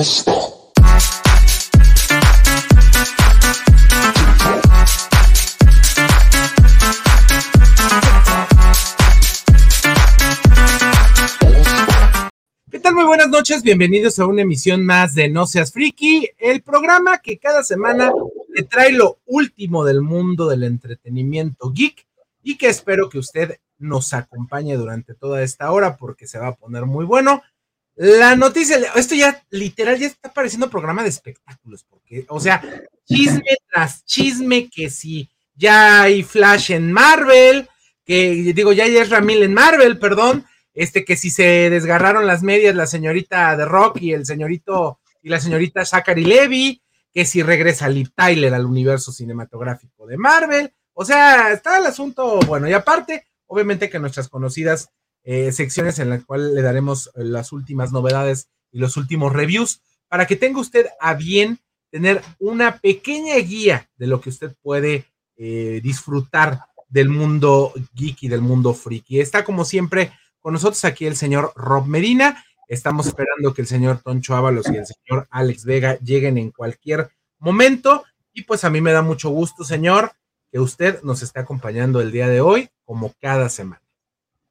Yes. Bienvenidos a una emisión más de No Seas Friki, el programa que cada semana le trae lo último del mundo del entretenimiento geek y que espero que usted nos acompañe durante toda esta hora porque se va a poner muy bueno. La noticia, esto ya literal ya está pareciendo programa de espectáculos, porque, o sea, chisme tras chisme, que si ya hay Flash en Marvel, que digo, ya hay Ezra Mil en Marvel, perdón, este que si se desgarraron las medias la señorita de Rock y el señorito y la señorita Zachary Levy, que si regresa Liv Tyler al universo cinematográfico de Marvel, o sea, está el asunto bueno, y aparte, obviamente que nuestras conocidas eh, secciones en las cuales le daremos las últimas novedades y los últimos reviews, para que tenga usted a bien tener una pequeña guía de lo que usted puede eh, disfrutar del mundo geek y del mundo friki. Está como siempre con nosotros aquí el señor Rob Medina. Estamos esperando que el señor Toncho Ábalos y el señor Alex Vega lleguen en cualquier momento. Y pues a mí me da mucho gusto, señor, que usted nos esté acompañando el día de hoy, como cada semana.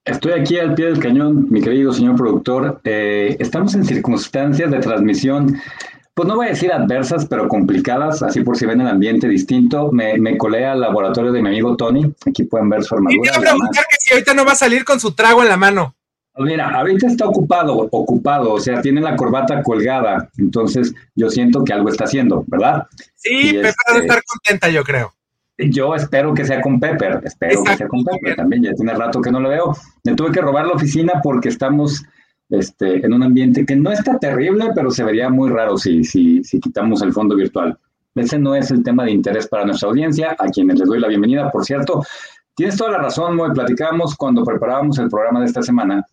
Estoy aquí al pie del cañón, mi querido señor productor. Eh, estamos en circunstancias de transmisión pues no voy a decir adversas, pero complicadas, así por si ven el ambiente distinto. Me, me colé al laboratorio de mi amigo Tony, aquí pueden ver su armadura. Y te preguntar que ahorita no va a salir con su trago en la mano. Mira, ahorita está ocupado, ocupado, o sea, tiene la corbata colgada, entonces yo siento que algo está haciendo, ¿verdad? Sí, Pepper debe estar contenta, yo creo. Yo espero que sea con Pepper, espero que sea con Pepper también, ya tiene rato que no lo veo. Me tuve que robar la oficina porque estamos este, en un ambiente que no está terrible, pero se vería muy raro si, si, si quitamos el fondo virtual. Ese no es el tema de interés para nuestra audiencia, a quienes les doy la bienvenida, por cierto. Tienes toda la razón, muy platicábamos cuando preparábamos el programa de esta semana.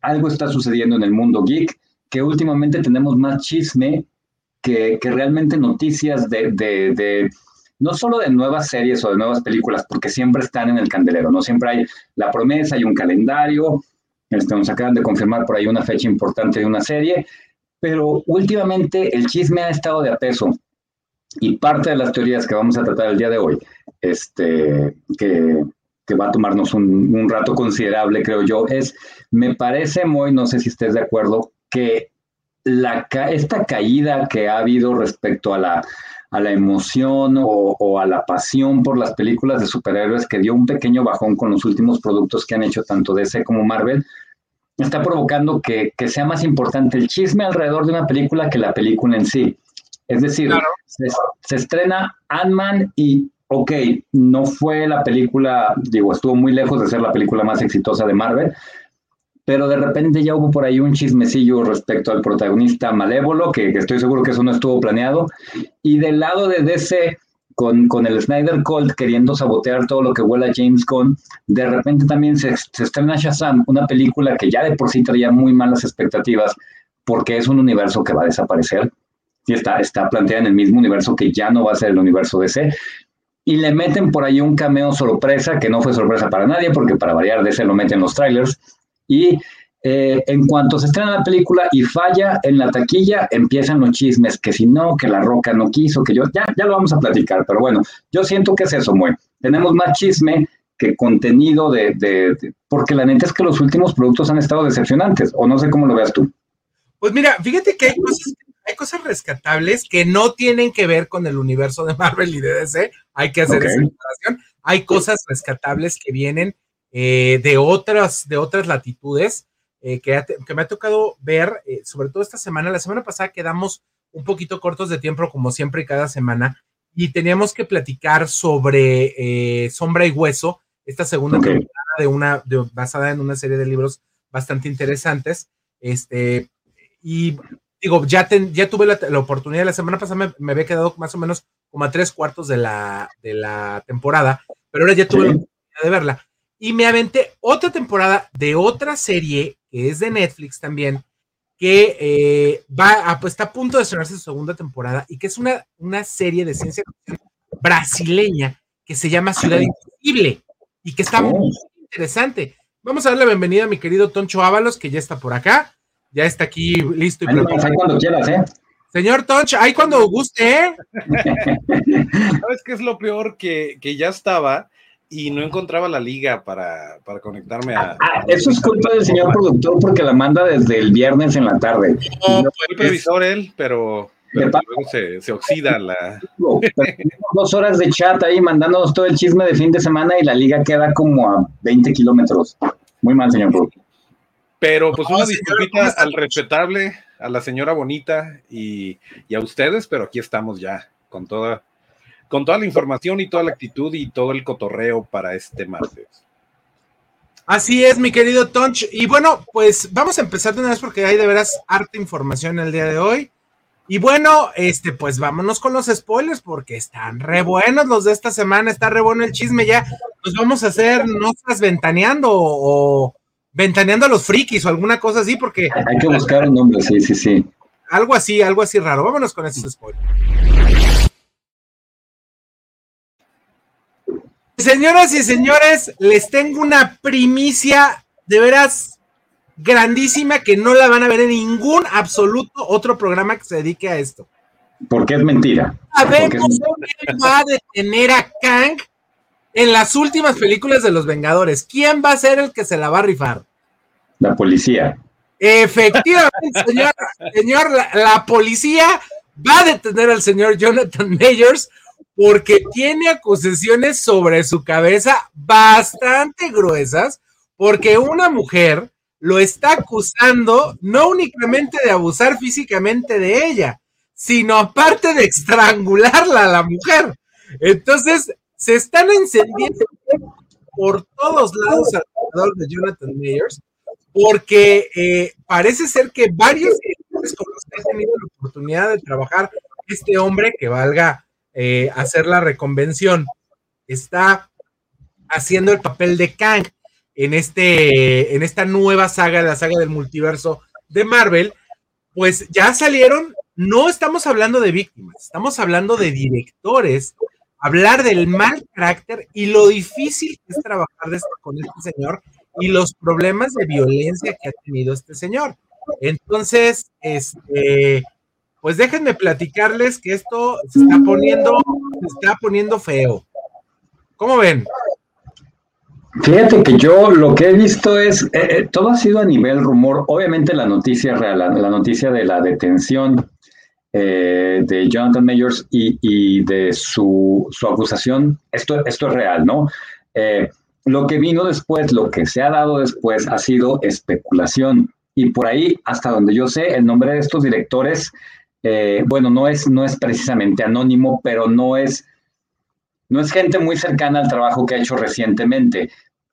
Algo está sucediendo en el mundo geek, que últimamente tenemos más chisme que, que realmente noticias de, de, no solo de nuevas series o de nuevas películas, porque siempre están en el candelero, ¿no? Siempre hay la promesa, hay un calendario, este, nos acaban de confirmar por ahí una fecha importante de una serie, pero últimamente el chisme ha estado de a peso y parte de las teorías que vamos a tratar el día de hoy, este, que, que va a tomarnos un, un, rato considerable, creo yo, es, me parece muy, no sé si estés de acuerdo, que la, esta caída que ha habido respecto a la, a la emoción o, o, a la pasión por las películas de superhéroes que dio un pequeño bajón con los últimos productos que han hecho tanto DC como Marvel, está provocando que, que sea más importante el chisme alrededor de una película que la película en sí. Es decir, claro. se, se, estrena Ant-Man y, ok, no fue la película, digo, estuvo muy lejos de ser la película más exitosa de Marvel, pero de repente ya hubo por ahí un chismecillo respecto al protagonista malévolo, que, estoy seguro que eso no estuvo planeado, y del lado de DC, con, con, el Snyder Cult queriendo sabotear todo lo que huele a James Gunn, de repente también se, se, estrena Shazam, una película que ya de por sí traía muy malas expectativas, porque es un universo que va a desaparecer, y está, está planteada en el mismo universo que ya no va a ser el universo DC, y le meten por ahí un cameo sorpresa, que no fue sorpresa para nadie, porque para variar DC lo meten los trailers, y eh, en cuanto se estrena la película y falla en la taquilla, empiezan los chismes, que si no, que la roca no quiso, que yo, ya, ya lo vamos a platicar, pero bueno, yo siento que es eso, muy. Tenemos más chisme que contenido de, de, de, porque la neta es que los últimos productos han estado decepcionantes, o no sé cómo lo veas tú. Pues mira, fíjate que hay cosas, hay cosas rescatables que no tienen que ver con el universo de Marvel y de DC, hay que hacer okay. esa comparación. Hay cosas rescatables que vienen eh, de, otras, de otras latitudes eh, que, que, me ha tocado ver, eh, sobre todo esta semana. La semana pasada quedamos un poquito cortos de tiempo, como siempre, cada semana, y teníamos que platicar sobre Sombra y Hueso, esta segunda okay. temporada de una, de, basada en una serie de libros bastante interesantes. Este, y digo, ya, ten, ya tuve la, la, oportunidad, la semana pasada me, me, había quedado más o menos como a tres cuartos de la, de la temporada, pero ahora ya tuve sí. la oportunidad de verla y me aventé otra temporada de otra serie que es de Netflix también, que eh, va a, pues, está a punto de estrenarse su segunda temporada y que es una, una serie de ciencia ficción brasileña que se llama Ciudad Invisible y que está muy interesante. Vamos a darle la bienvenida a mi querido Toncho Ábalos, que ya está por acá, ya está aquí listo y preparado. cuando quieras, ¿eh? Señor Toncho, ahí cuando guste, ¿eh? ¿Sabes qué es lo peor? Que, que ya estaba y no encontraba la liga para, para conectarme a, ah, Eso es culpa del señor productor porque la manda desde el viernes en la tarde. No, fue el previsor él, pero, luego se, se, oxida la. Dos horas de chat ahí mandándonos todo el chisme de fin de semana y la liga queda como a 20 kilómetros. Muy mal, señor productor. Pero pues una disculpita al respetable, a la señora bonita y, y a ustedes, pero aquí estamos ya con toda con toda la información y toda la actitud y todo el cotorreo para este martes. Así es, mi querido Tonch. Y bueno, pues vamos a empezar de una vez porque hay de veras harta información el día de hoy. Y bueno, este, pues vámonos con los spoilers porque están re buenos los de esta semana, está re bueno el chisme ya. Nos vamos a hacer no estás ventaneando o, ventaneando a los frikis o alguna cosa así porque... Hay que buscar un nombre, sí, sí, sí. Algo así, algo así raro. Vámonos con esos spoilers. Señoras y señores, les tengo una primicia de veras grandísima que no la van a ver en ningún absoluto otro programa que se dedique a esto. Porque es mentira. Sabemos quién va a detener a Kang en las últimas películas de los Vengadores. ¿Quién va a ser el que se la va a rifar? La policía. Efectivamente, señor, señor la, la policía va a detener al señor Jonathan Majors porque tiene acusaciones sobre su cabeza bastante gruesas, porque una mujer lo está acusando no únicamente de abusar físicamente de ella, sino aparte de estrangularla a la mujer. Entonces, se están encendiendo por todos lados alrededor de Jonathan Mayers, porque eh, parece ser que varios directores con los que ha tenido la oportunidad de trabajar este hombre que valga eh, hacer la reconvención. Está haciendo el papel de Kang en, este, en esta nueva saga, la saga del multiverso de Marvel. Pues ya salieron, no estamos hablando de víctimas, estamos hablando de directores, hablar del mal carácter y lo difícil que es trabajar este, con este señor y los problemas de violencia que ha tenido este señor. Entonces, este, pues déjenme platicarles que esto se está poniendo, se está poniendo feo. ¿Cómo ven? Fíjate que yo lo que he visto es, eh, eh, todo ha sido a nivel rumor, obviamente la noticia real, la, noticia de la detención eh, de Jonathan Mayors y, de su, su, acusación, esto, esto es real, ¿no? Lo que vino después, lo que se ha dado después ha sido especulación. Y por ahí, hasta donde yo sé, el nombre de estos directores eh, bueno, no es, no es precisamente anónimo, pero no es, no es gente muy cercana al trabajo que ha hecho recientemente,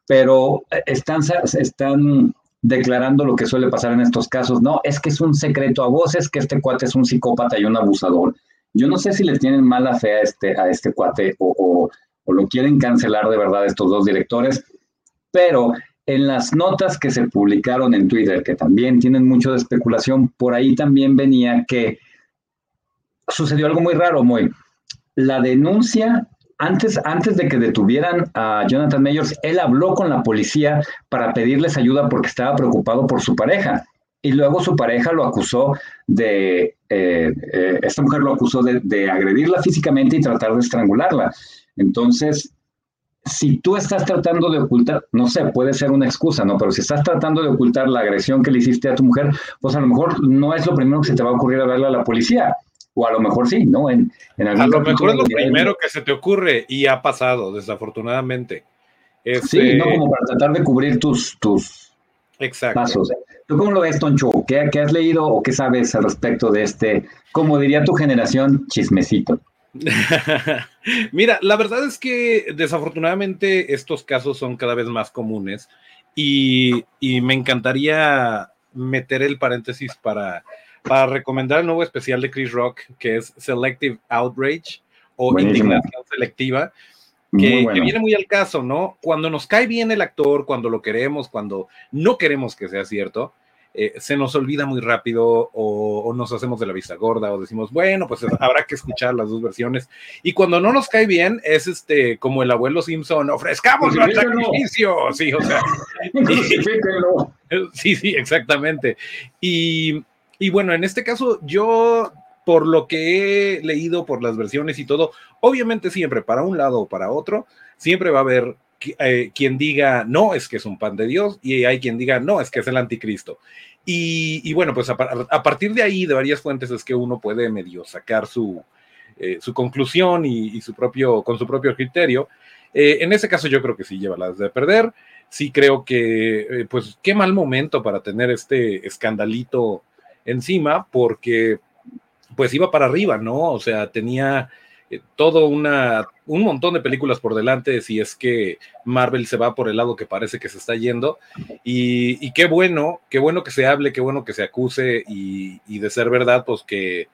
pero están, están declarando lo que suele pasar en estos casos. No, es que es un secreto a voces que este cuate es un psicópata y un abusador. Yo no sé si le tienen mala fe a este, a este cuate o lo quieren cancelar de verdad estos dos directores, pero en las notas que se publicaron en Twitter, que también tienen mucho de especulación, por ahí también venía que sucedió algo muy raro, muy. La denuncia, antes, antes de que detuvieran a Jonathan Mayors, él habló con la policía para pedirles ayuda porque estaba preocupado por su pareja. Y luego su pareja lo acusó de, eh, eh, esta mujer lo acusó de, de agredirla físicamente y tratar de estrangularla. Entonces, si tú estás tratando de ocultar, no sé, puede ser una excusa, ¿no? Pero si estás tratando de ocultar la agresión que le hiciste a tu mujer, pues a lo mejor no es lo primero que se te va a ocurrir a verle a la policía. O a lo mejor sí, ¿no? En, en a lo mejor es lo primero que se te ocurre y ha pasado, desafortunadamente. sí, no este como para tratar de cubrir tus, tus pasos. ¿Tú cómo lo ves, Toncho? ¿Qué, ¿Qué has leído o qué sabes al respecto de este, como diría tu generación, chismecito? Mira, la verdad es que desafortunadamente estos casos son cada vez más comunes y, y me encantaría meter el paréntesis para para recomendar el nuevo especial de Chris Rock, que es Selective Outrage o Indignación Selectiva, que, viene muy al caso, ¿no? Cuando nos cae bien el actor, cuando lo queremos, cuando no queremos que sea cierto, eh, se nos olvida muy rápido o, nos hacemos de la vista gorda o decimos, bueno, pues habrá que escuchar las dos versiones. Y cuando no nos cae bien, es este como el abuelo Simpson, ofrezcamos el sacrificio. Sí, o sea. sí, sí, exactamente. Y, y bueno, en este caso, yo por lo que he leído, por las versiones y todo, obviamente siempre para un lado o para otro, siempre va a haber eh, quien diga no, es que es un pan de Dios, y hay quien diga no, es que es el anticristo. Y, bueno, pues a, partir de ahí, de varias fuentes, es que uno puede medio sacar su, eh, su conclusión y, su propio, con su propio criterio. Eh, en ese caso yo creo que sí lleva las de perder. Sí creo que, pues, qué mal momento para tener este escandalito encima, porque pues iba para arriba, ¿no? O sea, tenía eh, todo una, un montón de películas por delante si es que Marvel se va por el lado que parece que se está yendo. Y, qué bueno, qué bueno que se hable, qué bueno que se acuse y, y de ser verdad, pues que,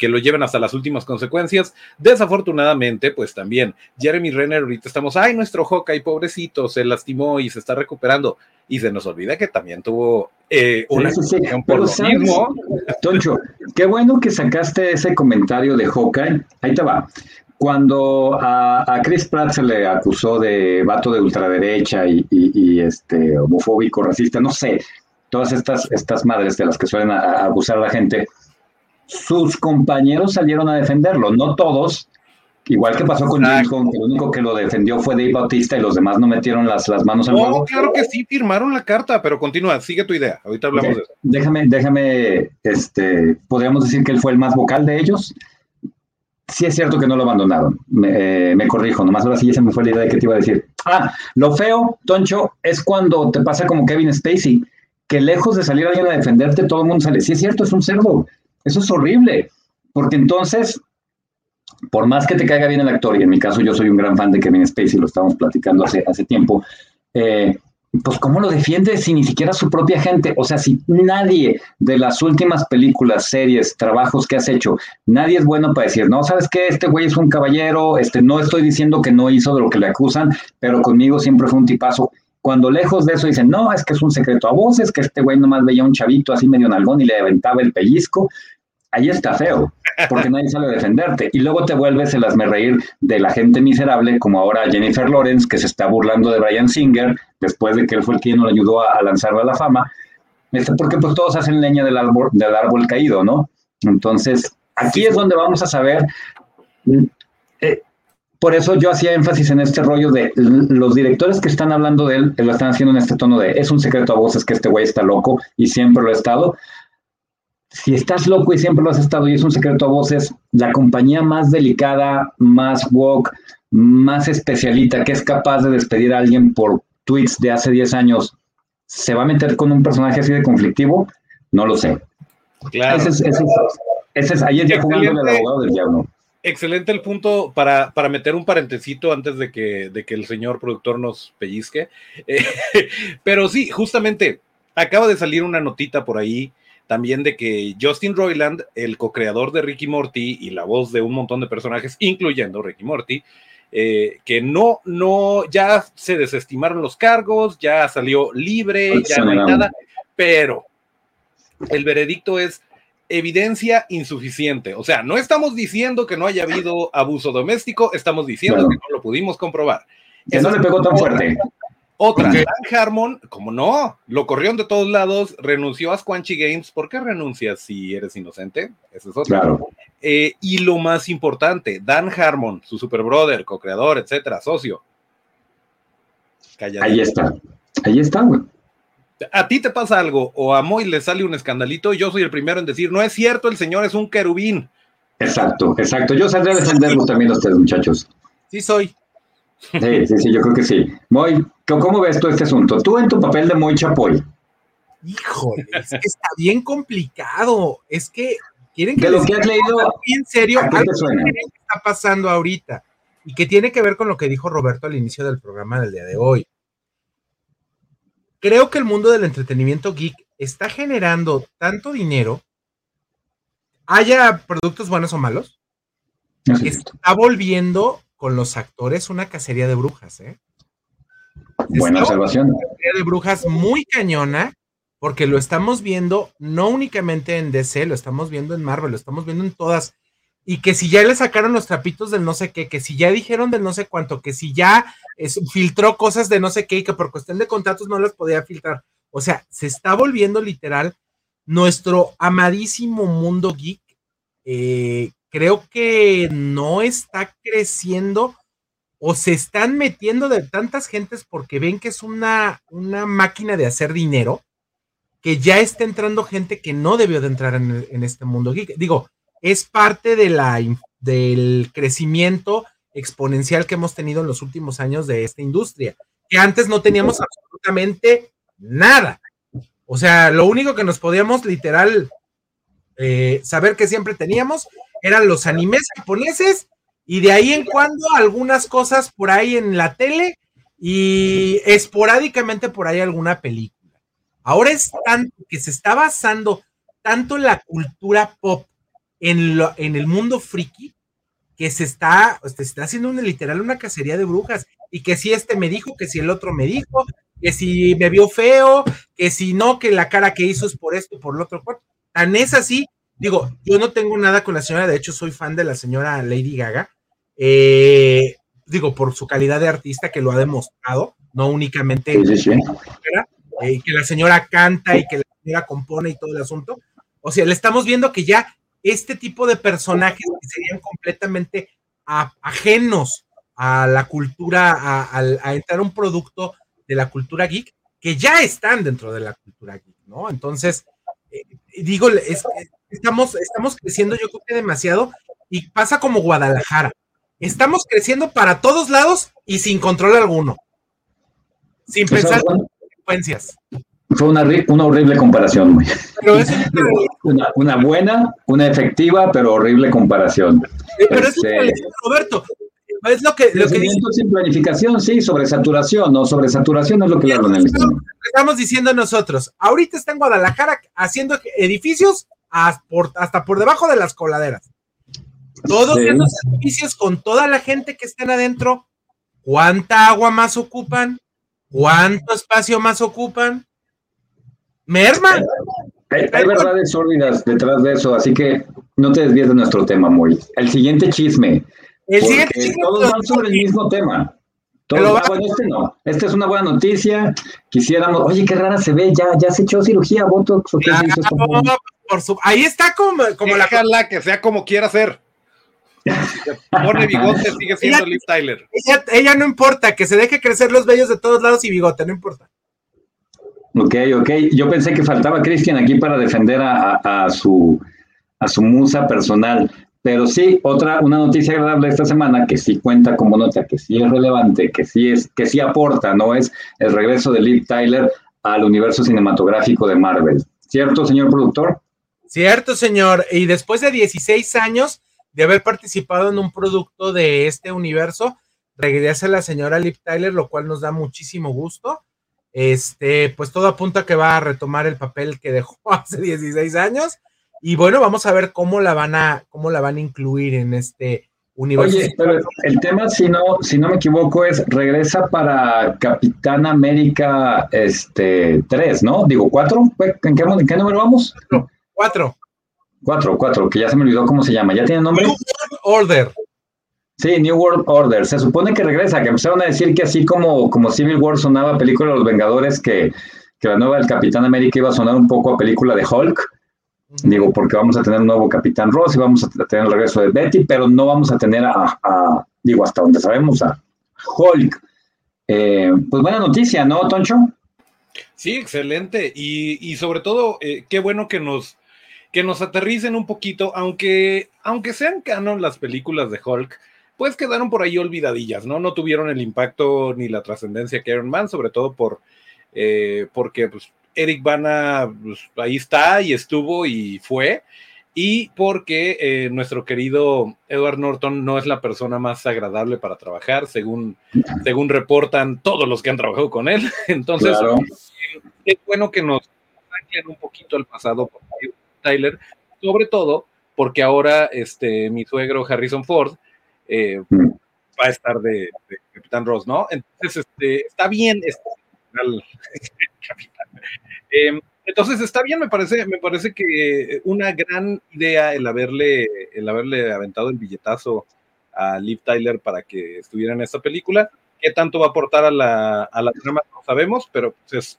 que lo lleven hasta las últimas consecuencias. Desafortunadamente, pues también Jeremy Renner, ahorita estamos, ay, nuestro Hawkeye, pobrecito, se lastimó y se está recuperando. Y se nos olvida que también tuvo eh, una sí, por lo mismo. Toncho, qué bueno que sacaste ese comentario de Hawkeye. Ahí te va. Cuando a, Chris Pratt se le acusó de vato de ultraderecha y, este homofóbico, racista, no sé, todas estas, estas madres de las que suelen abusar a la gente, sus compañeros salieron a defenderlo, no todos, igual que pasó con James Gunn, el único que lo defendió fue Dave Bautista y los demás no metieron las, las manos al fuego. No, claro que sí, firmaron la carta, pero continúa, sigue tu idea, ahorita hablamos de eso. Déjame, déjame, este, podríamos decir que él fue el más vocal de ellos. Sí es cierto que no lo abandonaron, me, eh, me corrijo, nomás ahora sí ya se me fue la idea de que te iba a decir. Ah, lo feo, Toncho, es cuando te pasa como Kevin Spacey, que lejos de salir alguien a defenderte, todo el mundo sale. Sí es cierto, es un cerdo eso es horrible, porque entonces, por más que te caiga bien el actor, y en mi caso yo soy un gran fan de Kevin Spacey, lo estábamos platicando hace, hace tiempo, eh, pues ¿cómo lo defiende si ni siquiera su propia gente? O sea, si nadie de las últimas películas, series, trabajos que has hecho, nadie es bueno para decir, no, sabes qué, este güey es un caballero, este, no estoy diciendo que no hizo de lo que le acusan, pero conmigo siempre fue un tipazo. Cuando lejos de eso dicen, no, es que es un secreto a voces, que este güey nomás veía un chavito así medio nalgón y le aventaba el pellizco, ahí está feo, porque nadie sabe defenderte. Y luego te vuelves el reír de la gente miserable, como ahora Jennifer Lawrence, que se está burlando de Brian Singer, después de que él fue el quien lo ayudó a, lanzarlo a la fama, este, porque pues todos hacen leña del árbol, del árbol caído, ¿no? Entonces, aquí es donde vamos a saber eh, por eso yo hacía énfasis en este rollo de los directores que están hablando de él, lo están haciendo en este tono de es un secreto a voces que este güey está loco y siempre lo ha estado. Si estás loco y siempre lo has estado y es un secreto a voces, la compañía más delicada, más woke, más especialita, que es capaz de despedir a alguien por tweets de hace 10 años, ¿se va a meter con un personaje así de conflictivo? No lo sé. Claro. Ese es, ese es, ahí es ya jugando el abogado del diablo excelente el punto para, para, meter un parentecito antes de que, de que el señor productor nos pellizque. Eh, pero sí, justamente acaba de salir una notita por ahí también de que Justin Roiland, el co-creador de Ricky Morty y la voz de un montón de personajes, incluyendo Ricky Morty, eh, que no, no, ya se desestimaron los cargos, ya salió libre, ya no hay nada, pero el veredicto es evidencia insuficiente. O sea, no estamos diciendo que no haya habido abuso doméstico, estamos diciendo que no lo pudimos comprobar. Que no le pegó tan fuerte. Otra, Dan Harmon, como no, lo corrieron de todos lados, renunció a Squanchy Games. ¿Por qué renuncias si eres inocente? Eso es otro. Eh, y lo más importante, Dan Harmon, su super brother, co-creador, etcétera, socio. Ahí está. Ahí está, güey a ti te pasa algo o a Moy le sale un escandalito, yo soy el primero en decir, no es cierto, el señor es un querubín. Exacto, exacto. Yo saldré a defenderlo también a ustedes, muchachos. Sí, soy. Sí, sí, sí, yo creo que sí. Moy, ¿cómo ves tú este asunto? Tú en tu papel de Moy Chapoy. Híjole, es que está bien complicado. Es que quieren que. De lo que has leído. En serio, ¿qué está pasando ahorita? Y que tiene que ver con lo que dijo Roberto al inicio del programa del día de hoy creo que el mundo del entretenimiento geek está generando tanto dinero, haya productos buenos o malos, que está volviendo con los actores una cacería de brujas, ¿eh? Buena observación. Una cacería de brujas muy cañona porque lo estamos viendo no únicamente en DC, lo estamos viendo en Marvel, lo estamos viendo en todas. Y que si ya le sacaron los trapitos del no sé qué, que si ya dijeron del no sé cuánto, que si ya filtró cosas de no sé qué y que por cuestión de contratos no las podía filtrar. O sea, se está volviendo literal nuestro amadísimo mundo geek. Eh, creo que no está creciendo o se están metiendo de tantas gentes porque ven que es una, una máquina de hacer dinero, que ya está entrando gente que no debió de entrar en, en este mundo geek. Digo, es parte de la, del crecimiento exponencial que hemos tenido en los últimos años de esta industria, que antes no teníamos absolutamente nada. O sea, lo único que nos podíamos literal eh, saber que siempre teníamos eran los animes japoneses y de ahí en cuando algunas cosas por ahí en la tele y esporádicamente por ahí alguna película. Ahora es tanto que se está basando tanto la cultura pop en, lo, en el mundo friki que se está, se está haciendo una, literal una cacería de brujas y que si este me dijo, que si el otro me dijo, que si me vio feo, que si no, que la cara que hizo es por esto, por lo otro. Tan es así, digo, yo no tengo nada con la señora, de hecho soy fan de la señora Lady Gaga, eh, digo, por su calidad de artista que lo ha demostrado, no únicamente eh, que la señora canta y que la señora compone y todo el asunto. O sea, le estamos viendo que ya este tipo de personajes que serían completamente ajenos a la cultura, a, entrar un producto de la cultura geek, que ya están dentro de la cultura geek, ¿no? Entonces, eh, digo, estamos, estamos creciendo yo creo que demasiado y pasa como Guadalajara. Estamos creciendo para todos lados y sin control alguno. Sin pensar en consecuencias. Fue una, una horrible comparación, una, una, buena, una efectiva, pero horrible comparación. Pero este, es Roberto. Es lo que, lo que dice. sin planificación, sí, sobre saturación, no, sobre saturación es lo que le hablan Estamos diciendo nosotros, ahorita está en Guadalajara haciendo edificios hasta por, debajo de las coladeras. Todos esos edificios con toda la gente que están adentro, ¿cuánta agua más ocupan? ¿Cuánto espacio más ocupan? Merma. Hay, verdades sórdidas detrás de eso, así que no te desvíes de nuestro tema, muy. El siguiente chisme. El siguiente chisme. Todos van sobre el mismo tema. Todos, ah, bueno, este no. Esta es una buena noticia. Quisiéramos, oye, qué rara se ve, ya, ya se echó cirugía, Botox. ¿o qué por su, ahí está como, como la. que sea como quiera ser. Pone bigote, sigue siendo Liv Tyler. Ella, ella no importa, que se deje crecer los vellos de todos lados y bigote, no importa. Ok, ok. Yo pensé que faltaba Cristian aquí para defender a, su, a su musa personal. Pero sí, otra, una noticia agradable esta semana que sí cuenta como nota, que sí es relevante, que sí es, que sí aporta, ¿no? Es el regreso de Liv Tyler al universo cinematográfico de Marvel. ¿Cierto, señor productor? Cierto, señor. Y después de 16 años de haber participado en un producto de este universo, regresa la señora Liv Tyler, lo cual nos da muchísimo gusto. Este, pues todo apunta que va a retomar el papel que dejó hace 16 años. Y bueno, vamos a ver cómo la van a, cómo la van a incluir en este universo. Oye, pero el tema, si no, si no me equivoco, es regresa para Capitán América este 3, ¿no? Digo, ¿cuatro? ¿En qué, en qué número vamos? Cuatro. Cuatro, cuatro, que ya se me olvidó cómo se llama. ¿Ya tiene nombre? Order. Sí, New World Order. Se supone que regresa, que empezaron a decir que así como, como Civil War sonaba película de los Vengadores, que, la nueva del Capitán América iba a sonar un poco a película de Hulk. Digo, porque vamos a tener un nuevo Capitán Ross y vamos a tener el regreso de Betty, pero no vamos a tener a, digo, hasta donde sabemos, a Hulk. Eh, pues buena noticia, ¿no, Toncho? Sí, excelente. Y, sobre todo, eh, qué bueno que nos, que nos aterricen un poquito, aunque, aunque sean canon las películas de Hulk, pues quedaron por ahí olvidadillas, ¿no? No tuvieron el impacto ni la trascendencia que Iron Man, sobre todo por, eh, porque pues, Eric Bana pues, ahí está y estuvo y fue, y porque eh, nuestro querido Edward Norton no es la persona más agradable para trabajar, según, según reportan todos los que han trabajado con él. Entonces, eh, es bueno que nos anclen un poquito al pasado por Tyler, sobre todo porque ahora este, mi suegro Harrison Ford, eh, mm. va a estar de, Capitán Ross, ¿no? Entonces, este, está bien este, Capitán. Em, Entonces está bien, me parece, me parece que una gran idea el haberle, el haberle aventado el billetazo a Liv Tyler para que estuviera en esta película. ¿Qué tanto va a aportar a la, a la trama? No sabemos, pero pues, es,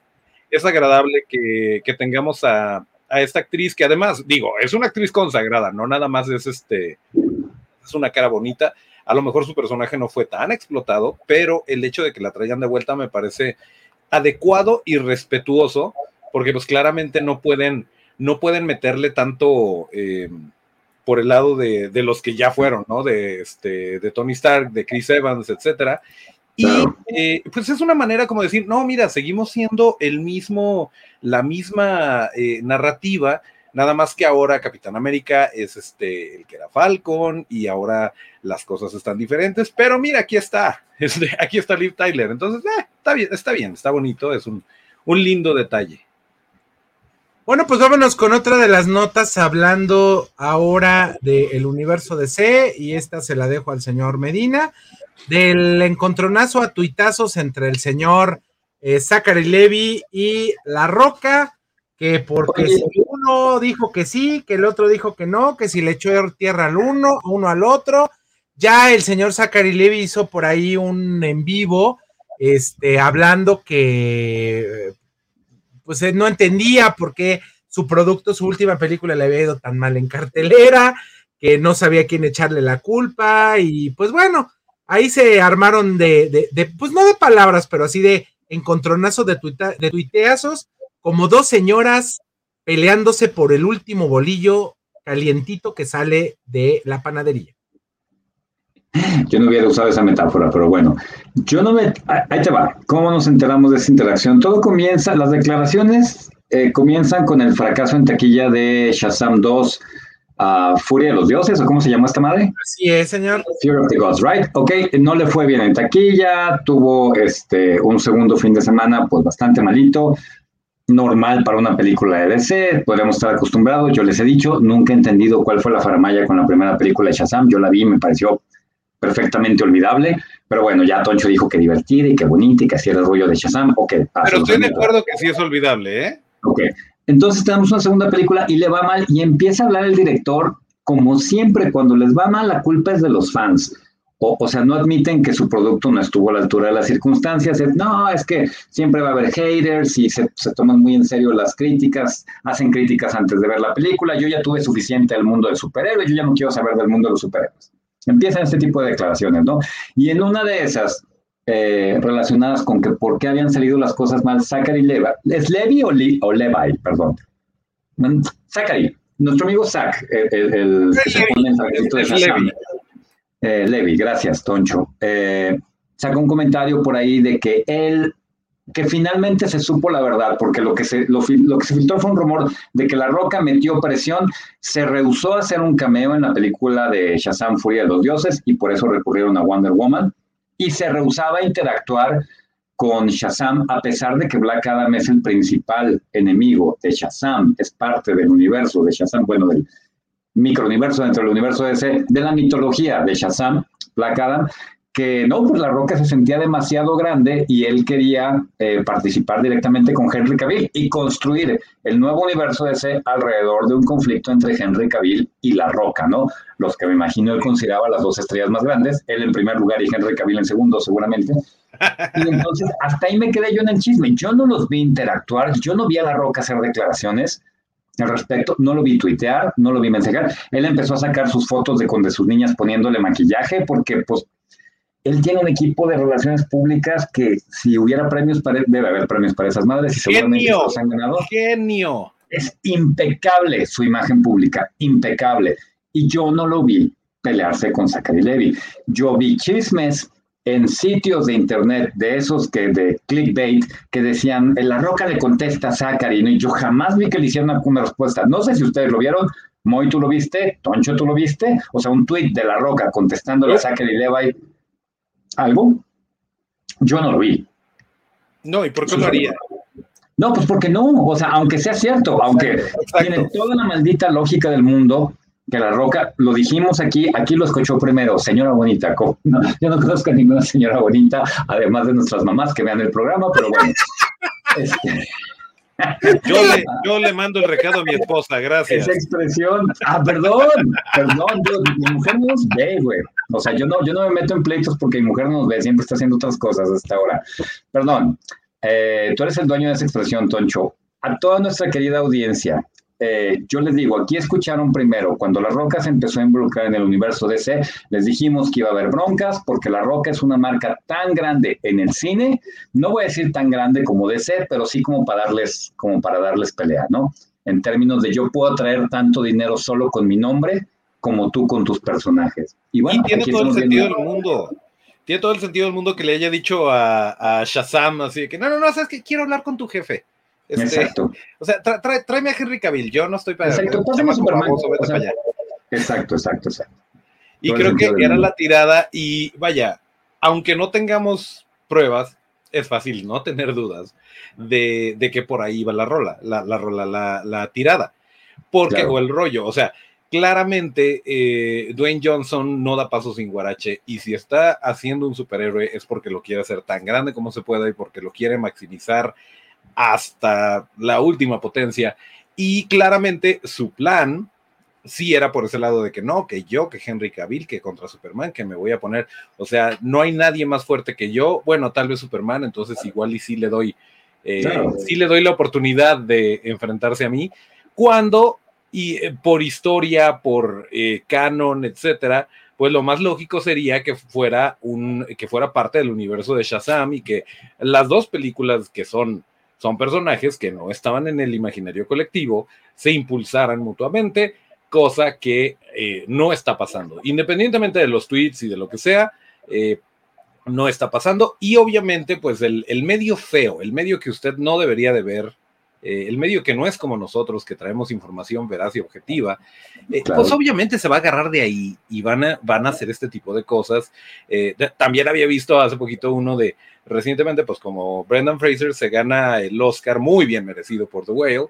es agradable que, que tengamos a, a, esta actriz que además, digo, es una actriz consagrada, no nada más es este, es una cara bonita. A lo mejor su personaje no fue tan explotado, pero el hecho de que la traigan de vuelta me parece adecuado y respetuoso, porque pues claramente no pueden, no pueden meterle tanto eh, por el lado de, de, los que ya fueron, ¿no? De, este, de Tony Stark, de Chris Evans, etcétera. Y eh, pues es una manera como decir, no, mira, seguimos siendo el mismo, la misma eh, narrativa, nada más que ahora Capitán América es este el que era Falcon y ahora las cosas están diferentes, pero mira, aquí está, este, aquí está Liv Tyler, entonces eh, está bien, está bien, está bonito, es un, un lindo detalle. Bueno, pues vámonos con otra de las notas hablando ahora del universo DC y esta se la dejo al señor Medina, del encontronazo a tuitazos entre el señor eh, Zachary Levy y La Roca, que porque dijo que sí, que el otro dijo que no, que si le echó tierra al uno, uno al otro, ya el señor Zachary Levy hizo por ahí un en vivo, este, hablando que pues no entendía por qué su producto, su última película le había ido tan mal en cartelera, que no sabía quién echarle la culpa y pues bueno, ahí se armaron de, de, pues no de palabras, pero así de encontronazo de, de tuiteazos, como dos señoras peleándose por el último bolillo calientito que sale de la panadería. Yo no hubiera usado esa metáfora, pero bueno, yo no me... Ahí te va, ¿cómo nos enteramos de esa interacción? Todo comienza, las declaraciones eh, comienzan con el fracaso en taquilla de Shazam 2, uh, Furia de los Dioses, o cómo se llama esta madre? Así es, señor. Fear of the Gods, right? Ok, no le fue bien en taquilla, tuvo este, un segundo fin de semana pues bastante malito, normal para una película de DC, podríamos estar acostumbrados, yo les he dicho, nunca he entendido cuál fue la faramaya con la primera película de Shazam, yo la vi, me pareció perfectamente olvidable, pero bueno, ya Toncho dijo que divertida y que bonita y que hacía el rollo de Shazam, ok. Pero estoy de acuerdo que sí es olvidable, ¿eh? Ok, entonces tenemos una segunda película y le va mal y empieza a hablar el director, como siempre, cuando les va mal la culpa es de los fans. O, o, sea, no admiten que su producto no estuvo a la altura de las circunstancias. Es, no, es que siempre va a haber haters y se, se, toman muy en serio las críticas, hacen críticas antes de ver la película. Yo ya tuve suficiente del mundo de superhéroes, yo ya no quiero saber del mundo de los superhéroes. Empiezan este tipo de declaraciones, ¿no? Y en una de esas, eh, relacionadas con que por qué habían salido las cosas mal, Zachary Levi, ¿es Levi o, Le, o Levi? Perdón. Zachary, nuestro amigo Zach, el, el, el que se pone en el de Shazam. Eh, Levi, gracias, Toncho. Eh, saca un comentario por ahí de que él que finalmente se supo la verdad, porque lo que, se, lo, que se filtró fue un rumor de que La Roca metió presión, se rehusó a hacer un cameo en la película de Shazam Furia de los Dioses y por eso recurrieron a Wonder Woman, y se rehusaba a interactuar con Shazam, a pesar de que Black Adam es el principal enemigo de Shazam, es parte del universo de Shazam, bueno, del microuniverso dentro del universo de, ese, de la mitología de Shazam, Black Adam, que no, pues la roca se sentía demasiado grande y él quería eh, participar directamente con Henry Cavill y construir el nuevo universo de ese alrededor de un conflicto entre Henry Cavill y la roca, ¿no? Los que me imagino él consideraba las dos estrellas más grandes, él en primer lugar y Henry Cavill en segundo seguramente. Y entonces hasta ahí me quedé yo en el chisme, yo no los vi interactuar, yo no vi a la roca hacer declaraciones, al respecto, no lo vi tuitear, no lo vi mensajear. Él empezó a sacar sus fotos de con de sus niñas poniéndole maquillaje porque pues él tiene un equipo de relaciones públicas que si hubiera premios para debe haber premios para esas madres y seguramente genio, han ganado. Genio. Es impecable su imagen pública, impecable. Y yo no lo vi pelearse con Zachary Levy. Yo vi chismes en sitios de internet de esos que de clickbait que decían, en la roca le contesta a Zachary, y yo jamás vi que le hicieran una respuesta. No sé si ustedes lo vieron, Moy, ¿tú lo viste? Toncho, ¿tú lo viste? O sea, un tweet de la roca contestándole a Zachary Levy algo, yo no lo vi. No, ¿y por qué lo haría? No, pues porque no, o sea, aunque sea cierto, aunque Exacto. tiene toda la maldita lógica del mundo, que la roca, lo dijimos aquí, aquí lo escuchó primero, señora bonita, no, yo no conozco a ninguna señora bonita, además de nuestras mamás que vean el programa, pero bueno. este, Yo le, mando el recado a mi esposa, gracias. Esa expresión, ah, perdón, perdón, mi mujer no nos ve, güey. O sea, yo no, yo no me meto en pleitos porque mi mujer no nos ve, siempre está haciendo otras cosas hasta ahora. Perdón, eh, tú eres el dueño de esa expresión, Toncho. A toda nuestra querida audiencia, eh, yo les digo, aquí escucharon primero, cuando La Roca se empezó a involucrar en el universo DC, les dijimos que iba a haber broncas porque La Roca es una marca tan grande en el cine, no voy a decir tan grande como DC, pero sí como para darles, como para darles pelea, ¿no? En términos de yo puedo traer tanto dinero solo con mi nombre como tú con tus personajes. Y, bueno, tiene todo el sentido del mundo. Tiene todo el sentido del mundo que le haya dicho a, a Shazam, así que no, no, no, sabes que quiero hablar con tu jefe. Este, exacto. O sea, tráeme a Henry Cavill, yo no estoy para. Exacto, exacto, exacto, exacto. Y creo que era la tirada, y vaya, aunque no tengamos pruebas, es fácil no tener dudas de, que por ahí va la rola, la, la rola, la, tirada. Porque, o el rollo, o sea, claramente eh, Dwayne Johnson no da paso sin guarache y si está haciendo un superhéroe es porque lo quiere hacer tan grande como se pueda y porque lo quiere maximizar hasta la última potencia. Y claramente su plan sí era por ese lado de que no, que yo, que Henry Cavill, que contra Superman, que me voy a poner, o sea, no hay nadie más fuerte que yo, bueno, tal vez Superman, entonces igual y sí le doy, eh, sí le doy la oportunidad de enfrentarse a mí, cuando, y eh, por historia, por eh, canon, etcétera, pues lo más lógico sería que fuera un, que fuera parte del universo de Shazam y que las dos películas que son son personajes que no estaban en el imaginario colectivo, se impulsaran mutuamente, cosa que eh, no está pasando. Independientemente de los tweets y de lo que sea, eh, no está pasando. Y obviamente, pues el, medio feo, el medio que usted no debería de ver, eh, el medio que no es como nosotros, que traemos información veraz y objetiva, pues obviamente se va a agarrar de ahí y van a, van a hacer este tipo de cosas. también había visto hace poquito uno de recientemente, pues como Brendan Fraser se gana el Oscar muy bien merecido por The Whale,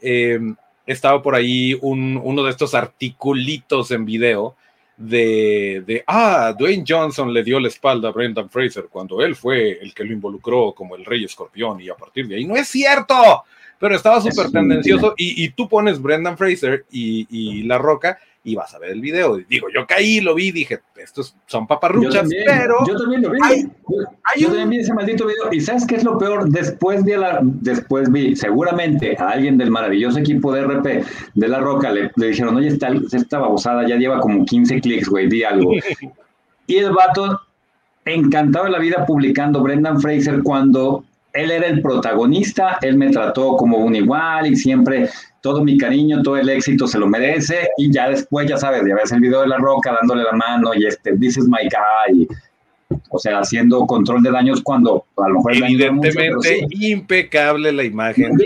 em, estaba por ahí uno de estos articulitos en video de, de, ah, Dwayne Johnson le dio la espalda a Brendan Fraser cuando él fue el que lo involucró como el rey escorpión y a partir de ahí, no es cierto, pero estaba súper tendencioso y, y, tú pones Brendan Fraser y, y La Roca y vas a ver el video. Digo, yo caí, lo vi, dije, estos son paparruchas, pero. Yo también lo vi. yo, también vi ese maldito video. ¿Y sabes qué es lo peor? Después vi, la, después vi, seguramente a alguien del maravilloso equipo de RP de La Roca le, dijeron, oye, esta, esta babosada ya lleva como 15 clics, güey, di algo. y el vato encantado de la vida publicando Brendan Fraser cuando él era el protagonista, él me trató como un igual y siempre todo mi cariño, todo el éxito se lo merece. Y ya después, ya sabes, ya ves el video de La Roca dándole la mano y este, this is my guy, o sea, haciendo control de daños cuando a lo mejor... Evidentemente, impecable la imagen.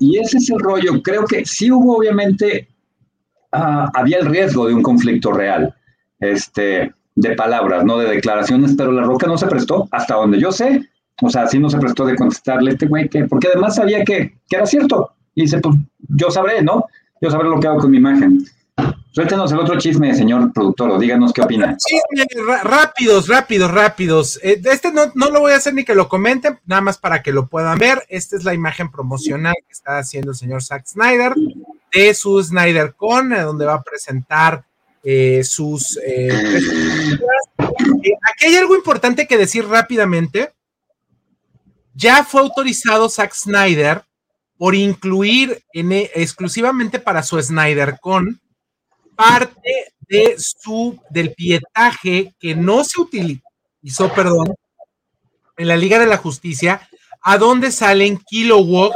Y ese es el rollo, creo que sí hubo obviamente, ah, había el riesgo de un conflicto real, este, de palabras, no de declaraciones, pero La Roca no se prestó, hasta donde yo sé, o sea, sí no se prestó de contestarle este güey, que, porque además sabía que, que era cierto. Y dice, pues yo sabré, ¿no? Yo sabré lo que hago con mi imagen. Suéltenos el otro chisme, señor productor, o díganos qué opina. Chisme, rápidos, rápidos, rápidos. Eh, este no, no, lo voy a hacer ni que lo comenten, nada más para que lo puedan ver. Esta es la imagen promocional que está haciendo el señor Zack Snyder de su Snyder Con, eh, donde va a presentar eh, sus... aquí hay algo importante que decir rápidamente. Ya fue autorizado Zack Snyder por incluir e, exclusivamente para su Snyder Con parte de su del pietaje que no se utilizó, perdón, en la Liga de la Justicia, a donde salen Kilowog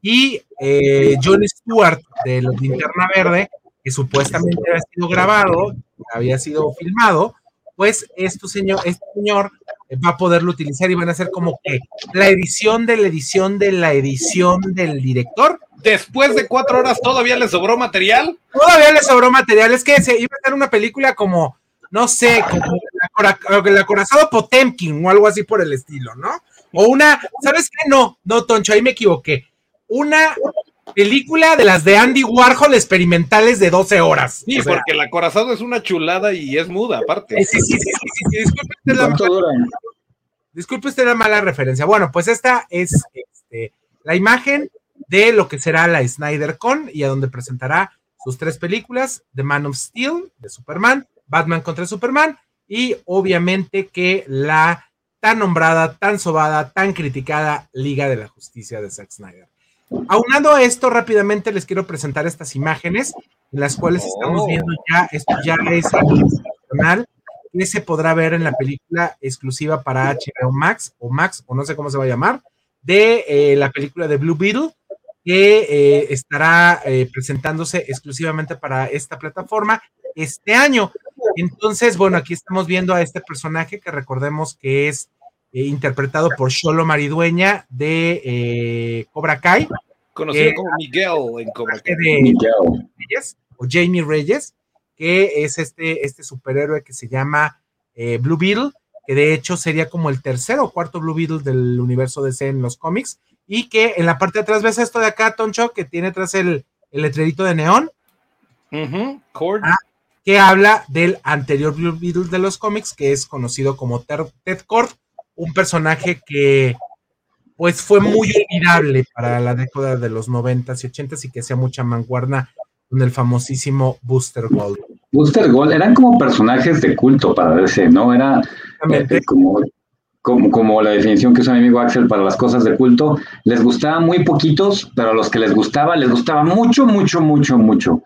y eh, John Stewart de los Linterna Verde, que supuestamente había sido grabado, había sido filmado, pues esto señor, este señor va a poderlo utilizar y van a ser como que la edición de la edición de la edición del director. Después de cuatro horas todavía le sobró material. Todavía le sobró material. Es que se iba a ser una película como, no sé, como el acorazado Potemkin o algo así por el estilo, ¿no? O una, ¿sabes qué? No, no, Toncho, ahí me equivoqué. Una película de las de Andy Warhol experimentales de 12 horas. Sí, porque el acorazado es una chulada y es muda, aparte. Sí, sí, sí, sí, Disculpe usted, la mala, disculpe usted la mala referencia. Bueno, pues esta es este, la imagen de lo que será la Snyder Con y a donde presentará sus tres películas, The Man of Steel de Superman, Batman contra Superman y obviamente que la tan nombrada, tan sobada, tan criticada Liga de la Justicia de Zack Snyder. Aunando a esto, rápidamente les quiero presentar estas imágenes en las cuales estamos oh. viendo ya, esto ya es canal que se podrá ver en la película exclusiva para HBO Max o Max, o no sé cómo se va a llamar, de eh, la película de Blue Beetle, que eh, estará eh, presentándose exclusivamente para esta plataforma este año. Entonces, bueno, aquí estamos viendo a este personaje que recordemos que es eh, interpretado por Sholo Maridueña de eh, Cobra Kai. Conocido como Miguel en Cobra Kai. o Jamie Reyes, que es este, este superhéroe que se llama eh, Blue Beetle, que de hecho sería como el tercero o cuarto Blue Beetle del universo DC en los cómics, y que en la parte de atrás ves esto de acá, Toncho, que tiene atrás el, el letrerito de neón. Ah, que habla del anterior Blue Beetle de los cómics, que es conocido como Ted Cord, un personaje que pues fue muy olvidable para la década de los 90s y 80s y que hacía mucha manguarna con el famosísimo Booster Gold. Booster Gold eran como personajes de culto para DC, ¿no? Era eh, como, como, como, la definición que usa mi amigo Axel para las cosas de culto. Les gustaba muy poquitos, pero a los que les gustaba, les gustaba mucho, mucho, mucho, mucho.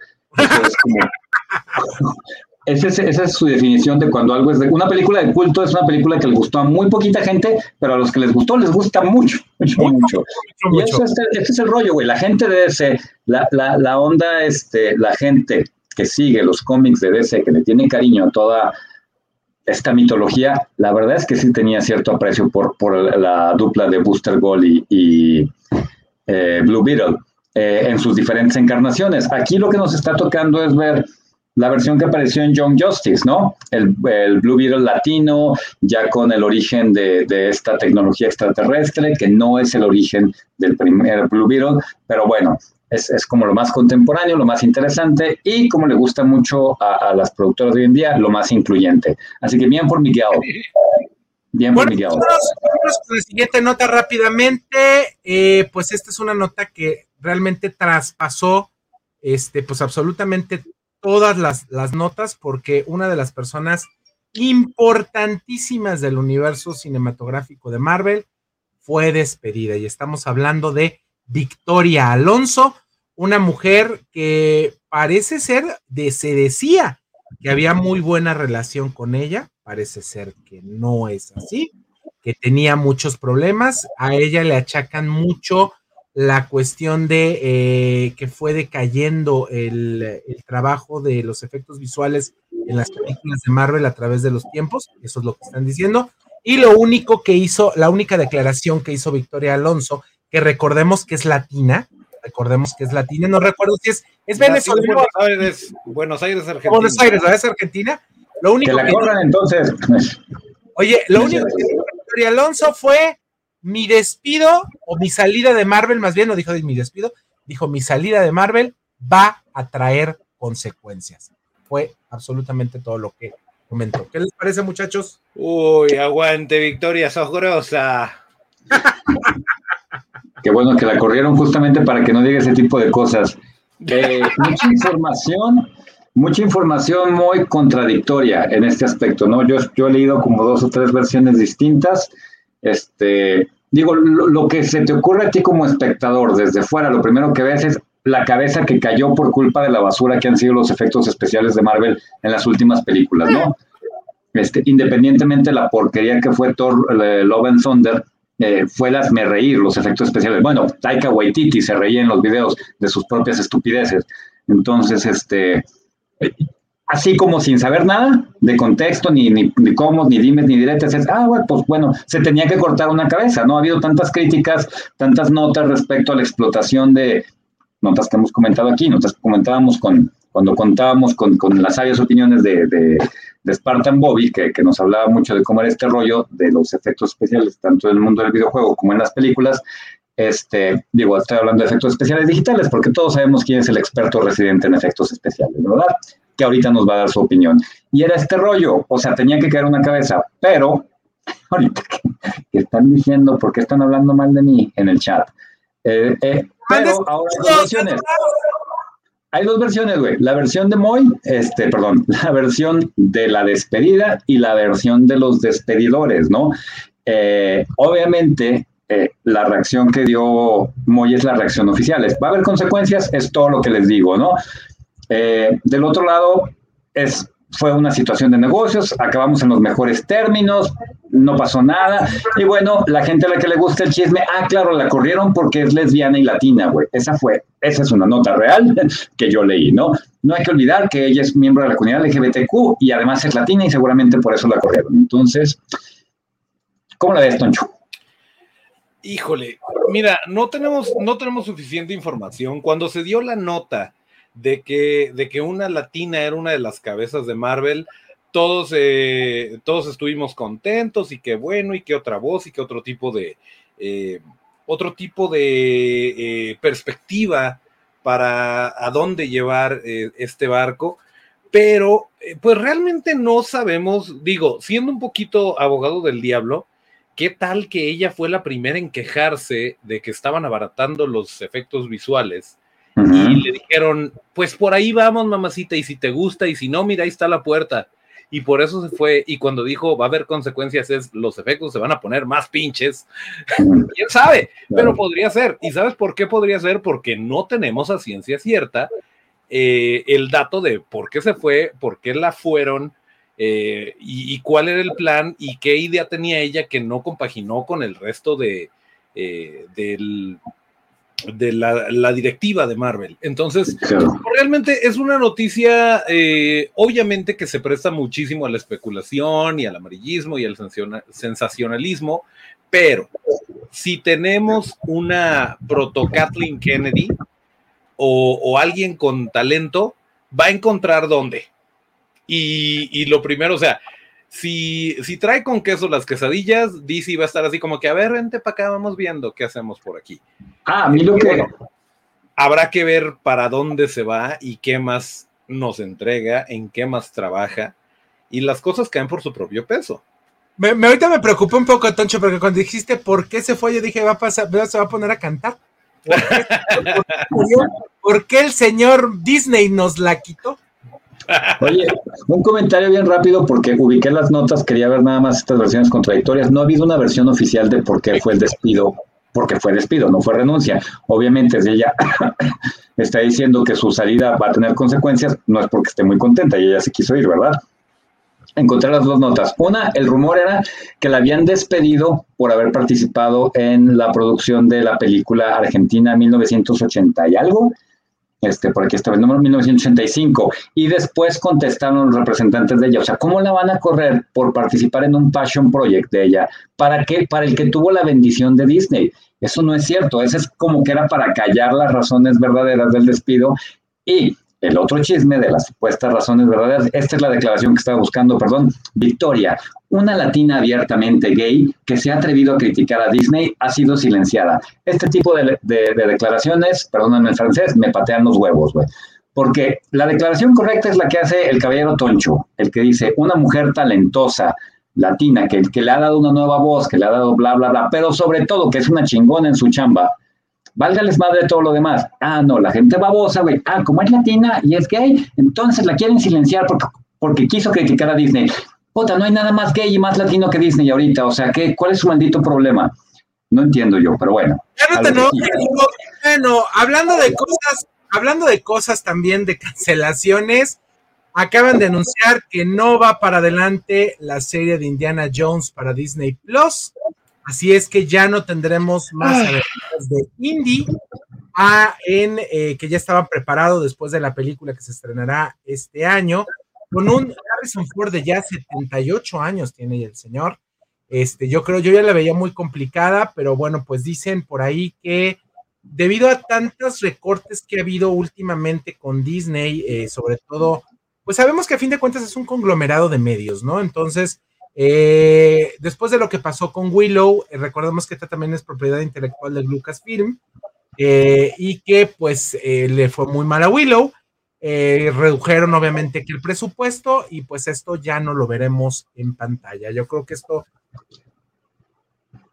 Esa es, su definición de cuando algo es de una película de culto, es una película que le gustó a muy poquita gente, pero a los que les gustó les gusta mucho, mucho, mucho. Y eso es, este es el rollo, güey. La gente de DC, la, la, la, onda, este, la gente que sigue los cómics de DC, que le tiene cariño a toda esta mitología, la verdad es que sí tenía cierto aprecio por, por la dupla de Booster Gold y, eh, Blue Beetle. Eh, en sus diferentes encarnaciones. Aquí lo que nos está tocando es ver la versión que apareció en Young Justice, ¿no? El, Blue Beetle latino, ya con el origen de, esta tecnología extraterrestre, que no es el origen del primer Blue Beetle, pero bueno, es, como lo más contemporáneo, lo más interesante y como le gusta mucho a, las productoras de hoy en día, lo más incluyente. Así que bien por Miguel. Bien por Miguel. la siguiente nota rápidamente, eh, pues esta es una nota que realmente traspasó este, pues absolutamente todas las, las notas porque una de las personas importantísimas del universo cinematográfico de Marvel fue despedida. Y estamos hablando de Victoria Alonso, una mujer que parece ser, de, se decía que había muy buena relación con ella, parece ser que no es así, que tenía muchos problemas, a ella le achacan mucho la cuestión de eh, que fue decayendo el, trabajo de los efectos visuales en las películas de Marvel a través de los tiempos, eso es lo que están diciendo, y lo único que hizo, la única declaración que hizo Victoria Alonso, que recordemos que es latina, recordemos que es latina, no recuerdo si es, es venezolana. Buenos Aires, Buenos Aires, Argentina. Buenos Aires, es Argentina. Lo único que la corran entonces. Oye, lo único que dijo Victoria Alonso fue mi despido o mi salida de Marvel, más bien no dijo mi despido, dijo mi salida de Marvel va a traer consecuencias. Fue absolutamente todo lo que comentó. ¿Qué les parece, muchachos? Uy, aguante, Victoria, sos grosa. Qué bueno que la corrieron justamente para que no diga ese tipo de cosas. Eh, mucha información, mucha información muy contradictoria en este aspecto, ¿no? Yo, yo he leído como dos o tres versiones distintas. Este, digo, lo, que se te ocurre a ti como espectador desde fuera, lo primero que ves es la cabeza que cayó por culpa de la basura que han sido los efectos especiales de Marvel en las últimas películas, ¿no? Este, independientemente de la porquería que fue Thor Love and Thunder, eh, fue las me reír los efectos especiales. Bueno, Taika Waititi se reía en los videos de sus propias estupideces. Entonces, este, así como sin saber nada de contexto, ni, ni, cómo, ni dimes, ni directas, es, ah, bueno, pues bueno, se tenía que cortar una cabeza, ¿no? Ha habido tantas críticas, tantas notas respecto a la explotación de notas que hemos comentado aquí, notas que comentábamos con, cuando contábamos con, con las sabias opiniones de, de, de Spartan Bobby, que, que, nos hablaba mucho de cómo era este rollo de los efectos especiales, tanto en el mundo del videojuego como en las películas, este, digo, estoy hablando de efectos especiales digitales, porque todos sabemos quién es el experto residente en efectos especiales, ¿verdad? que ahorita nos va a dar su opinión. Y era este rollo, o sea, tenía que caer una cabeza, pero ahorita que, están diciendo, ¿por qué están hablando mal de mí en el chat? Eh, eh, pero ahora hay dos versiones. Hay dos versiones, güey. La versión de Moy, este, perdón, la versión de la despedida y la versión de los despedidores, ¿no? Eh, obviamente, la reacción que dio Moy es la reacción oficial. Va a haber consecuencias, es todo lo que les digo, ¿no? del otro lado, es fue una situación de negocios, acabamos en los mejores términos, no pasó nada. Y bueno, la gente a la que le gusta el chisme, ah, claro, la corrieron porque es lesbiana y latina, güey. Esa fue, esa es una nota real que yo leí, ¿no? No hay que olvidar que ella es miembro de la comunidad LGBTQ y además es latina y seguramente por eso la corrieron. Entonces, ¿cómo la ves, Toncho? Híjole, mira, no tenemos, no tenemos suficiente información. Cuando se dio la nota de que, de que una latina era una de las cabezas de Marvel, todos, eh, todos estuvimos contentos y qué bueno y qué otra voz y qué otro tipo de, eh, otro tipo de eh, perspectiva para a dónde llevar este barco, pero pues realmente no sabemos, digo, siendo un poquito abogado del diablo, ¿qué tal que ella fue la primera en quejarse de que estaban abaratando los efectos visuales? y le dijeron, pues por ahí vamos, mamacita, y si te gusta, y si no, mira, ahí está la puerta. Y por eso se fue, y cuando dijo va a haber consecuencias, es los efectos se van a poner más pinches. ¿Quién sabe? Pero podría ser. ¿Y sabes por qué podría ser? Porque no tenemos a ciencia cierta eh, el dato de por qué se fue, por qué la fueron, eh, y, cuál era el plan, y qué idea tenía ella que no compaginó con el resto de, eh, del de la, directiva de Marvel. Entonces, realmente es una noticia, eh, obviamente que se presta muchísimo a la especulación y al amarillismo y al sensacionalismo, pero si tenemos una proto Kathleen Kennedy o, alguien con talento, va a encontrar dónde. Y, y lo primero, o sea, si, si trae con queso las quesadillas, DC va a estar así como que, a ver, vente para acá, vamos viendo qué hacemos por aquí. Ah, a mí lo que... habrá que ver para dónde se va y qué más nos entrega, en qué más trabaja, y las cosas caen por su propio peso. Me, ahorita me preocupa un poco, Toncho, porque cuando dijiste por qué se fue, yo dije, va a pasar, se va a poner a cantar. ¿Por qué el señor Disney nos la quitó? Oye, un comentario bien rápido porque ubiqué las notas, quería ver nada más estas versiones contradictorias. No ha habido una versión oficial de por qué fue el despido, porque fue despido, no fue renuncia. Obviamente, si ella está diciendo que su salida va a tener consecuencias, no es porque esté muy contenta y ella se quiso ir, ¿verdad? Encontré las dos notas. Una, el rumor era que la habían despedido por haber participado en la producción de la película Argentina 1980 y algo este, por aquí estaba el número 1985, y después contestaron los representantes de ella, o sea, ¿cómo la van a correr por participar en un passion project de ella? ¿Para qué? Para el que tuvo la bendición de Disney. Eso no es cierto, eso es como que era para callar las razones verdaderas del despido y el otro chisme de las supuestas razones verdaderas, esta es la declaración que estaba buscando, perdón, Victoria, una latina abiertamente gay que se ha atrevido a criticar a Disney ha sido silenciada. Este tipo de, declaraciones, perdónenme el francés, me patean los huevos, güey. Porque la declaración correcta es la que hace el caballero Toncho, el que dice, una mujer talentosa, latina, que, que le ha dado una nueva voz, que le ha dado bla, bla, bla, pero sobre todo que es una chingona en su chamba, válgales madre todo lo demás. Ah, no, la gente babosa, güey. Ah, como es latina y es gay, entonces la quieren silenciar porque, porque quiso criticar a Disney. Puta, no hay nada más gay y más latino que Disney ahorita. O sea, ¿qué, ¿cuál es su maldito problema? No entiendo yo, pero bueno. bueno, hablando de cosas, hablando de cosas también de cancelaciones, acaban de anunciar que no va para adelante la serie de Indiana Jones para Disney Plus. Así es que ya no tendremos más ah. de Indy a en eh, que ya estaba preparado después de la película que se estrenará este año con un Harrison Ford de ya 78 años tiene el señor. Este, yo creo, yo ya la veía muy complicada, pero bueno, pues dicen por ahí que debido a tantos recortes que ha habido últimamente con Disney, eh, sobre todo, pues sabemos que a fin de cuentas es un conglomerado de medios, ¿no? Entonces, eh, después de lo que pasó con Willow, eh, recordemos que esta también es propiedad intelectual de Lucasfilm eh, y que pues le fue muy mal a Willow. redujeron obviamente que el presupuesto y pues esto ya no lo veremos en pantalla. Yo creo que esto,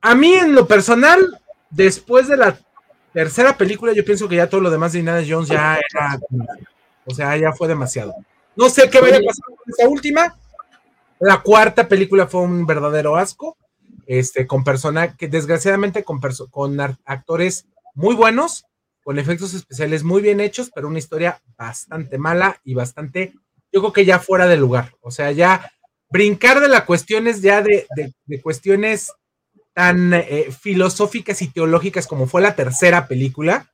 a mí en lo personal, después de la tercera película, yo pienso que ya todo lo demás de Indiana Jones ya era, o sea, ya fue demasiado. No sé qué vaya a pasar con esta última. La cuarta película fue un verdadero asco, este, con personas que desgraciadamente con, con actores muy buenos, con efectos especiales muy bien hechos, pero una historia bastante mala y bastante, yo creo que ya fuera de lugar. O sea, ya brincar de las cuestiones ya de, de, cuestiones tan eh, filosóficas y teológicas como fue la tercera película,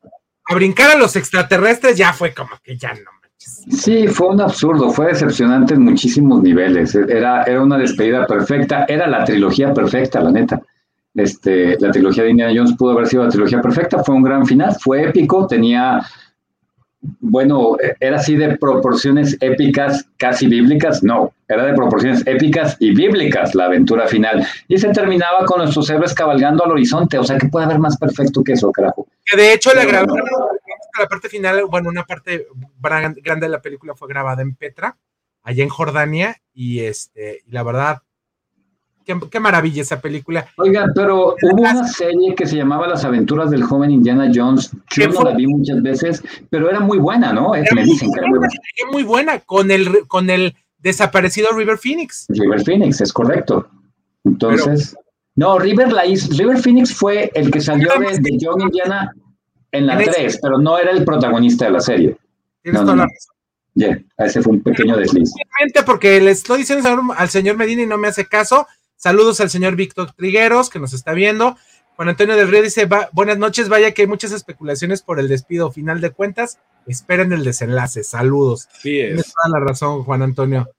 a brincar a los extraterrestres ya fue como que ya no Sí, fue un absurdo, fue decepcionante en muchísimos niveles. Era, era una despedida perfecta, era la trilogía perfecta, la neta. Este, la trilogía de Indiana Jones pudo haber sido la trilogía perfecta, fue un gran final, fue épico, tenía, bueno, era así de proporciones épicas, casi bíblicas, no, era de proporciones épicas y bíblicas la aventura final. Y se terminaba con nuestros héroes cabalgando al horizonte, o sea, que puede haber más perfecto que eso, carajo. Que de hecho la grabaron la parte final, bueno, una parte grande de la película fue grabada en Petra, allá en Jordania, y este, y la verdad, qué, maravilla esa película. Oiga, pero hubo una serie que se llamaba Las aventuras del joven Indiana Jones. Yo no la vi muchas veces, pero era muy buena, ¿no? Me dicen que era muy buena. muy buena, con el, con el desaparecido River Phoenix. River Phoenix, es correcto. Entonces. no, River la River Phoenix fue el que salió de, de John Indiana en la 3, pero no era el protagonista de la serie. Tienes toda la razón. Ya, ese fue un pequeño desliz. Porque le estoy diciendo al señor Medina y no me hace caso. Saludos al señor Víctor Trigueros, que nos está viendo. Juan Antonio del Río dice, buenas noches, vaya que hay muchas especulaciones por el despido. Final de cuentas, esperen el desenlace. Saludos. Sí es. Tienes toda la razón, Juan Antonio.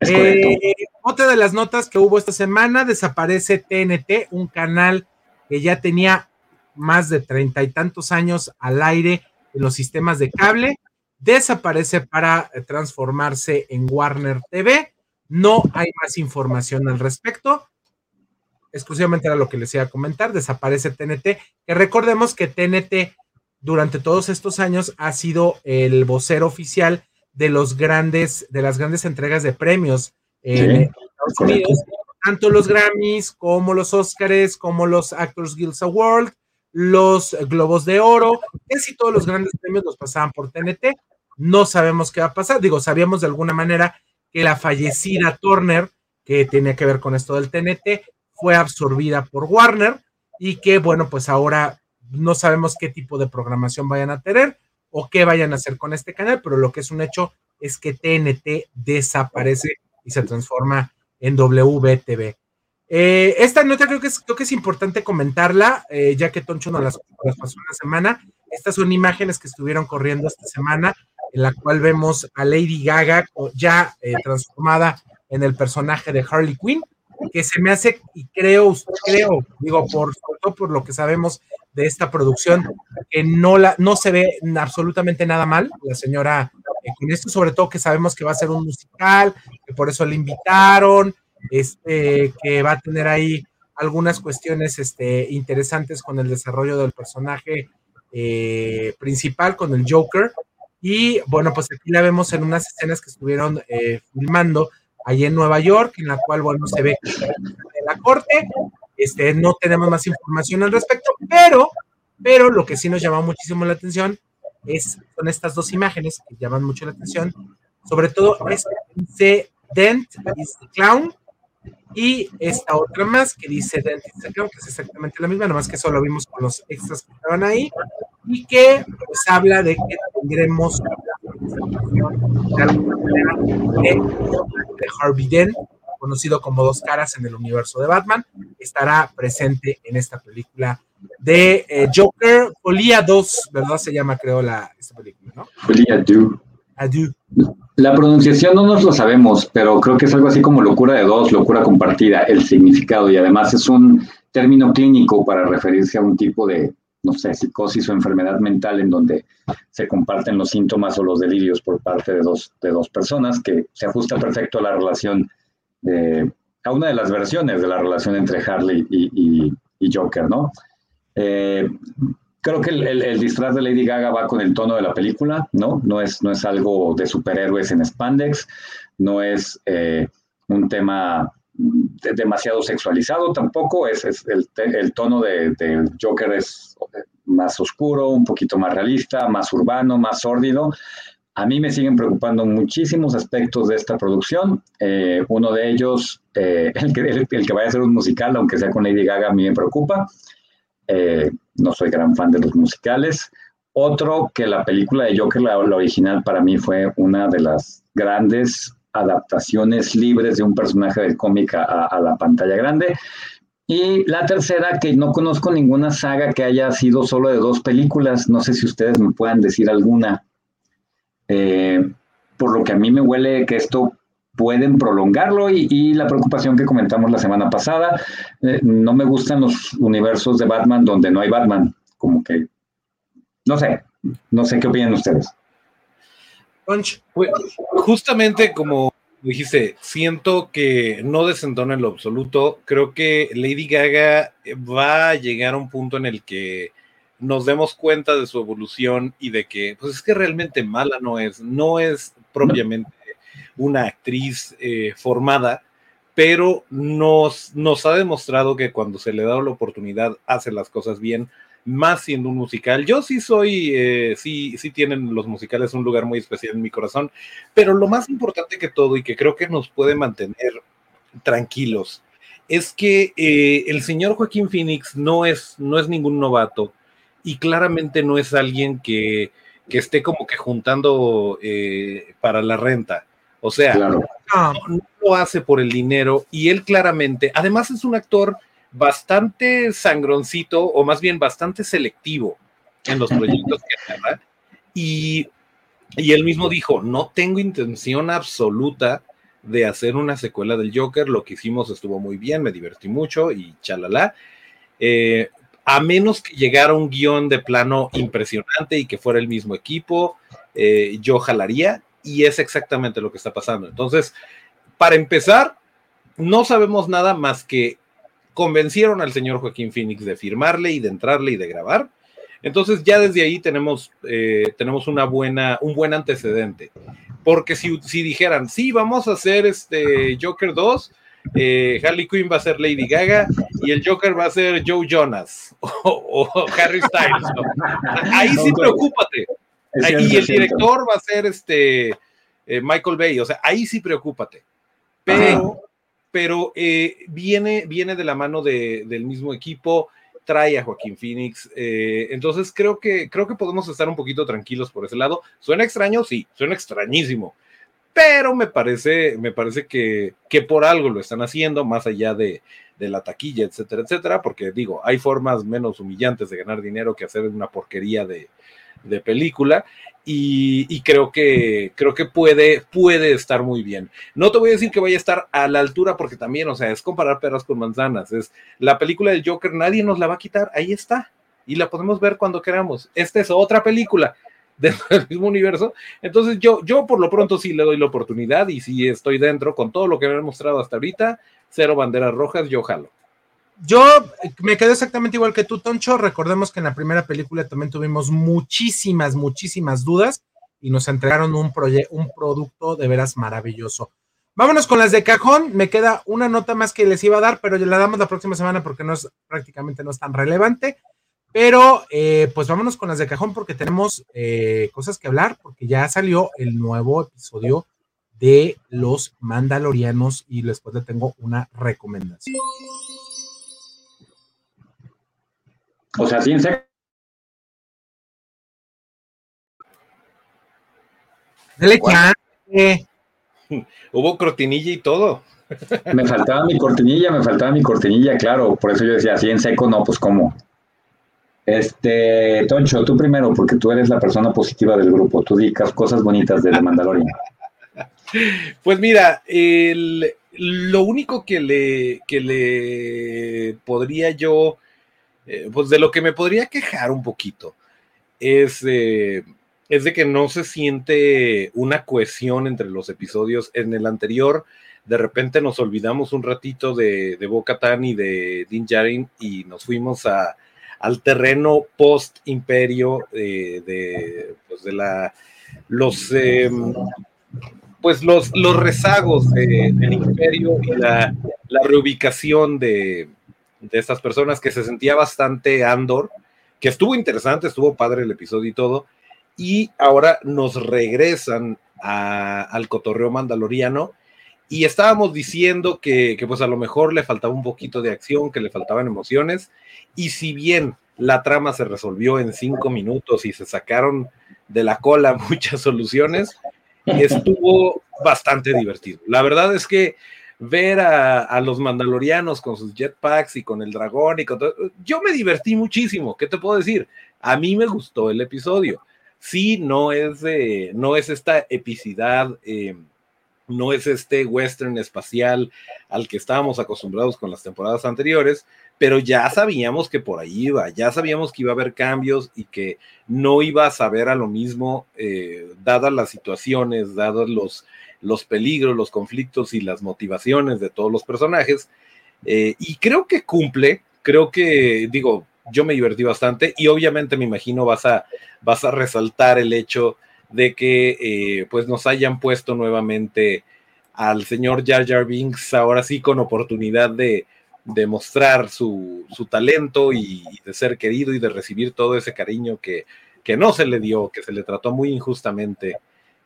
Eh, otra de las notas que hubo esta semana, desaparece TNT, un canal que ya tenía más de treinta y tantos años al aire en los sistemas de cable, desaparece para eh, transformarse en Warner TV. No hay más información al respecto. Exclusivamente era lo que les iba a comentar. Desaparece TNT, que recordemos que TNT durante todos estos años ha sido el vocero oficial de los grandes, de las grandes entregas de premios en Estados Unidos, tanto los Grammys como los Oscars, como los Actors Guild Awards, los Globos de Oro, casi todos los grandes premios los pasaban por TNT. No sabemos qué va a pasar. Digo, sabíamos de alguna manera que la fallecida Turner, que tenía que ver con esto del TNT, fue absorbida por Warner y que, bueno, pues ahora no sabemos qué tipo de programación vayan a tener o qué vayan a hacer con este canal, pero lo que es un hecho es que TNT desaparece y se transforma en WTV. Eh, esta nota creo que es, importante comentarla, eh, ya que Toncho nos las, pasó una semana. Estas son imágenes que estuvieron corriendo esta semana, en la cual vemos a Lady Gaga ya eh, transformada en el personaje de Harley Quinn, que se me hace, y creo, creo, digo, por, lo que sabemos de esta producción, que no, la, no se ve absolutamente nada mal, la señora, con esto sobre todo que sabemos que va a ser un musical, que por eso le invitaron, este, que va a tener ahí algunas cuestiones este, interesantes con el desarrollo del personaje eh, principal, con el Joker. Y bueno, pues aquí la vemos en unas escenas que estuvieron eh, filmando allí en Nueva York, en la cual, bueno, se ve de la corte. Este, no tenemos más información al respecto, pero, pero lo que sí nos llama muchísimo la atención es, son estas dos imágenes que llaman mucho la atención, sobre todo este Dent is the Clown, y esta otra más que dice Dentist que es exactamente la misma, nomás que solo vimos con los extras que estaban ahí, y que pues habla de que tendremos de de Harvey Dent, conocido como Dos Caras en el universo de Batman, estará presente en esta película de eh, Joker, Folia 2, ¿verdad? Se llama, creo, la, esta película, ¿no? Folia 2. La pronunciación no nos lo sabemos, pero creo que es algo así como locura de dos, locura compartida, el significado, y además es un término clínico para referirse a un tipo de, no sé, psicosis o enfermedad mental en donde se comparten los síntomas o los delirios por parte de dos, de dos personas, que se ajusta perfecto a la relación, de, a una de las versiones de la relación entre Harley y, Joker, ¿no? Eh, creo que el, disfraz de Lady Gaga va con el tono de la película, ¿no? No es, no es algo de superhéroes en spandex, no es eh, un tema demasiado sexualizado tampoco, es, el, tono de, Joker es más oscuro, un poquito más realista, más urbano, más sórdido. A mí me siguen preocupando muchísimos aspectos de esta producción. Eh, uno de ellos, eh, el, que, el, que vaya a ser un musical, aunque sea con Lady Gaga, a mí me preocupa. Eh, no soy gran fan de los musicales. Otro, que la película de Joker, la, original, para mí fue una de las grandes adaptaciones libres de un personaje del cómic a la pantalla grande. Y la tercera, que no conozco ninguna saga que haya sido solo de dos películas. No sé si ustedes me puedan decir alguna. Eh, por lo que a mí me huele que esto pueden prolongarlo y, la preocupación que comentamos la semana pasada. Eh, no me gustan los universos de Batman donde no hay Batman. Como que, no sé, no sé qué opinan ustedes. Justamente como dijiste, siento que no desentona en lo absoluto. Creo que Lady Gaga va a llegar a un punto en el que nos demos cuenta de su evolución y de que, pues es que realmente mala no es, no es propiamente una actriz eh, formada, pero nos, nos ha demostrado que cuando se le da la oportunidad hace las cosas bien más siendo un musical. Yo sí soy, eh, sí, sí tienen los musicales un lugar muy especial en mi corazón, pero lo más importante que todo y que creo que nos puede mantener tranquilos es que eh, el señor Joaquín Phoenix no es, no es ningún novato y claramente no es alguien que, que esté como que juntando para la renta. O sea, no, no lo hace por el dinero y él claramente, además es un actor bastante sangroncito, o más bien bastante selectivo en los proyectos que agarra. Y, y él mismo dijo, no tengo intención absoluta de hacer una secuela del Joker, lo que hicimos estuvo muy bien, me divertí mucho y chalala. Eh, a menos que llegara un guion de plano impresionante y que fuera el mismo equipo, eh, yo jalaría y es exactamente lo que está pasando. Entonces, para empezar, no sabemos nada más que convencieron al señor Joaquín Phoenix de firmarle y de entrarle y de grabar. Entonces ya desde ahí tenemos, eh, tenemos una buena, un buen antecedente. Porque si, si, dijeran, sí, vamos a hacer este Joker 2, eh, Harley Quinn va a ser Lady Gaga y el Joker va a ser Joe Jonas o, Harry Styles. Ahí sí preocúpate. Y el director va a ser este eh, Michael Bay. O sea, ahí sí preocúpate. Pero pero eh, viene, viene de la mano del mismo equipo, trae a Joaquín Phoenix, eh, entonces creo que, creo que podemos estar un poquito tranquilos por ese lado. ¿Suena extraño? Sí, suena extrañísimo, pero me parece, me parece que, que por algo lo están haciendo, más allá de, de la taquilla, etcétera, etcétera, porque digo, hay formas menos humillantes de ganar dinero que hacer una porquería de, de película y, creo que creo que puede, puede estar muy bien. No te voy a decir que vaya a estar a la altura porque también, o sea, es comparar peras con manzanas. Es la película del Joker, nadie nos la va a quitar, ahí está. Y la podemos ver cuando queramos. Esta es otra película del mismo universo. Entonces yo, yo por lo pronto sí le doy la oportunidad y si estoy dentro con todo lo que me han mostrado hasta ahorita, cero banderas rojas, yo jalo. Yo me quedé exactamente igual que tú, Toncho. Recordemos que en la primera película también tuvimos muchísimas, muchísimas dudas y nos entregaron un, un producto de veras maravilloso. Vámonos con las de cajón. Me queda una nota más que les iba a dar, pero la damos la próxima semana porque no es prácticamente no es tan relevante. Pero eh, pues vámonos con las de cajón porque tenemos eh, cosas que hablar, porque ya salió el nuevo episodio de Los Mandalorianos y después le tengo una recomendación. O sea, sin seco. Dale Hubo cortinilla y todo. Me faltaba mi cortinilla, me faltaba mi cortinilla, claro. Por eso yo decía, así en seco, no, pues cómo. Este, Toncho, tú primero, porque tú eres la persona positiva del grupo. Tú digas cosas bonitas de The Mandalorian. Pues mira, lo único que le, que le podría yo eh, pues de lo que me podría quejar un poquito es, es de que no se siente una cohesión entre los episodios. En el anterior, de repente nos olvidamos un ratito de, de Boca y de Din Djarin y nos fuimos a, al terreno post-imperio de, pues de la, los, em, pues los, los rezagos del imperio y la, la reubicación de, de estas personas que se sentía bastante Andor, que estuvo interesante, estuvo padre el episodio y todo, y ahora nos regresan al cotorreo mandaloriano y estábamos diciendo que, que, pues a lo mejor le faltaba un poquito de acción, que le faltaban emociones, y si bien la trama se resolvió en cinco minutos y se sacaron de la cola muchas soluciones, estuvo bastante divertido. La verdad es que ver a, los mandalorianos con sus jetpacks y con el dragón y con todo, yo me divertí muchísimo. ¿Qué te puedo decir? A mí me gustó el episodio. Sí, no es, no es esta epicidad, eh, no es este western espacial al que estábamos acostumbrados con las temporadas anteriores, pero ya sabíamos que por ahí iba, ya sabíamos que iba a haber cambios y que no iba a saber a lo mismo, eh, dadas las situaciones, dados los, los peligros, los conflictos y las motivaciones de todos los personajes. Eh, y creo que cumple, creo que, digo, yo me divertí bastante y obviamente me imagino vas a, vas a resaltar el hecho de que eh, pues nos hayan puesto nuevamente al señor Jar Jar Binks ahora sí con oportunidad de, de mostrar su, su, talento y, de ser querido y de recibir todo ese cariño que, que no se le dio, que se le trató muy injustamente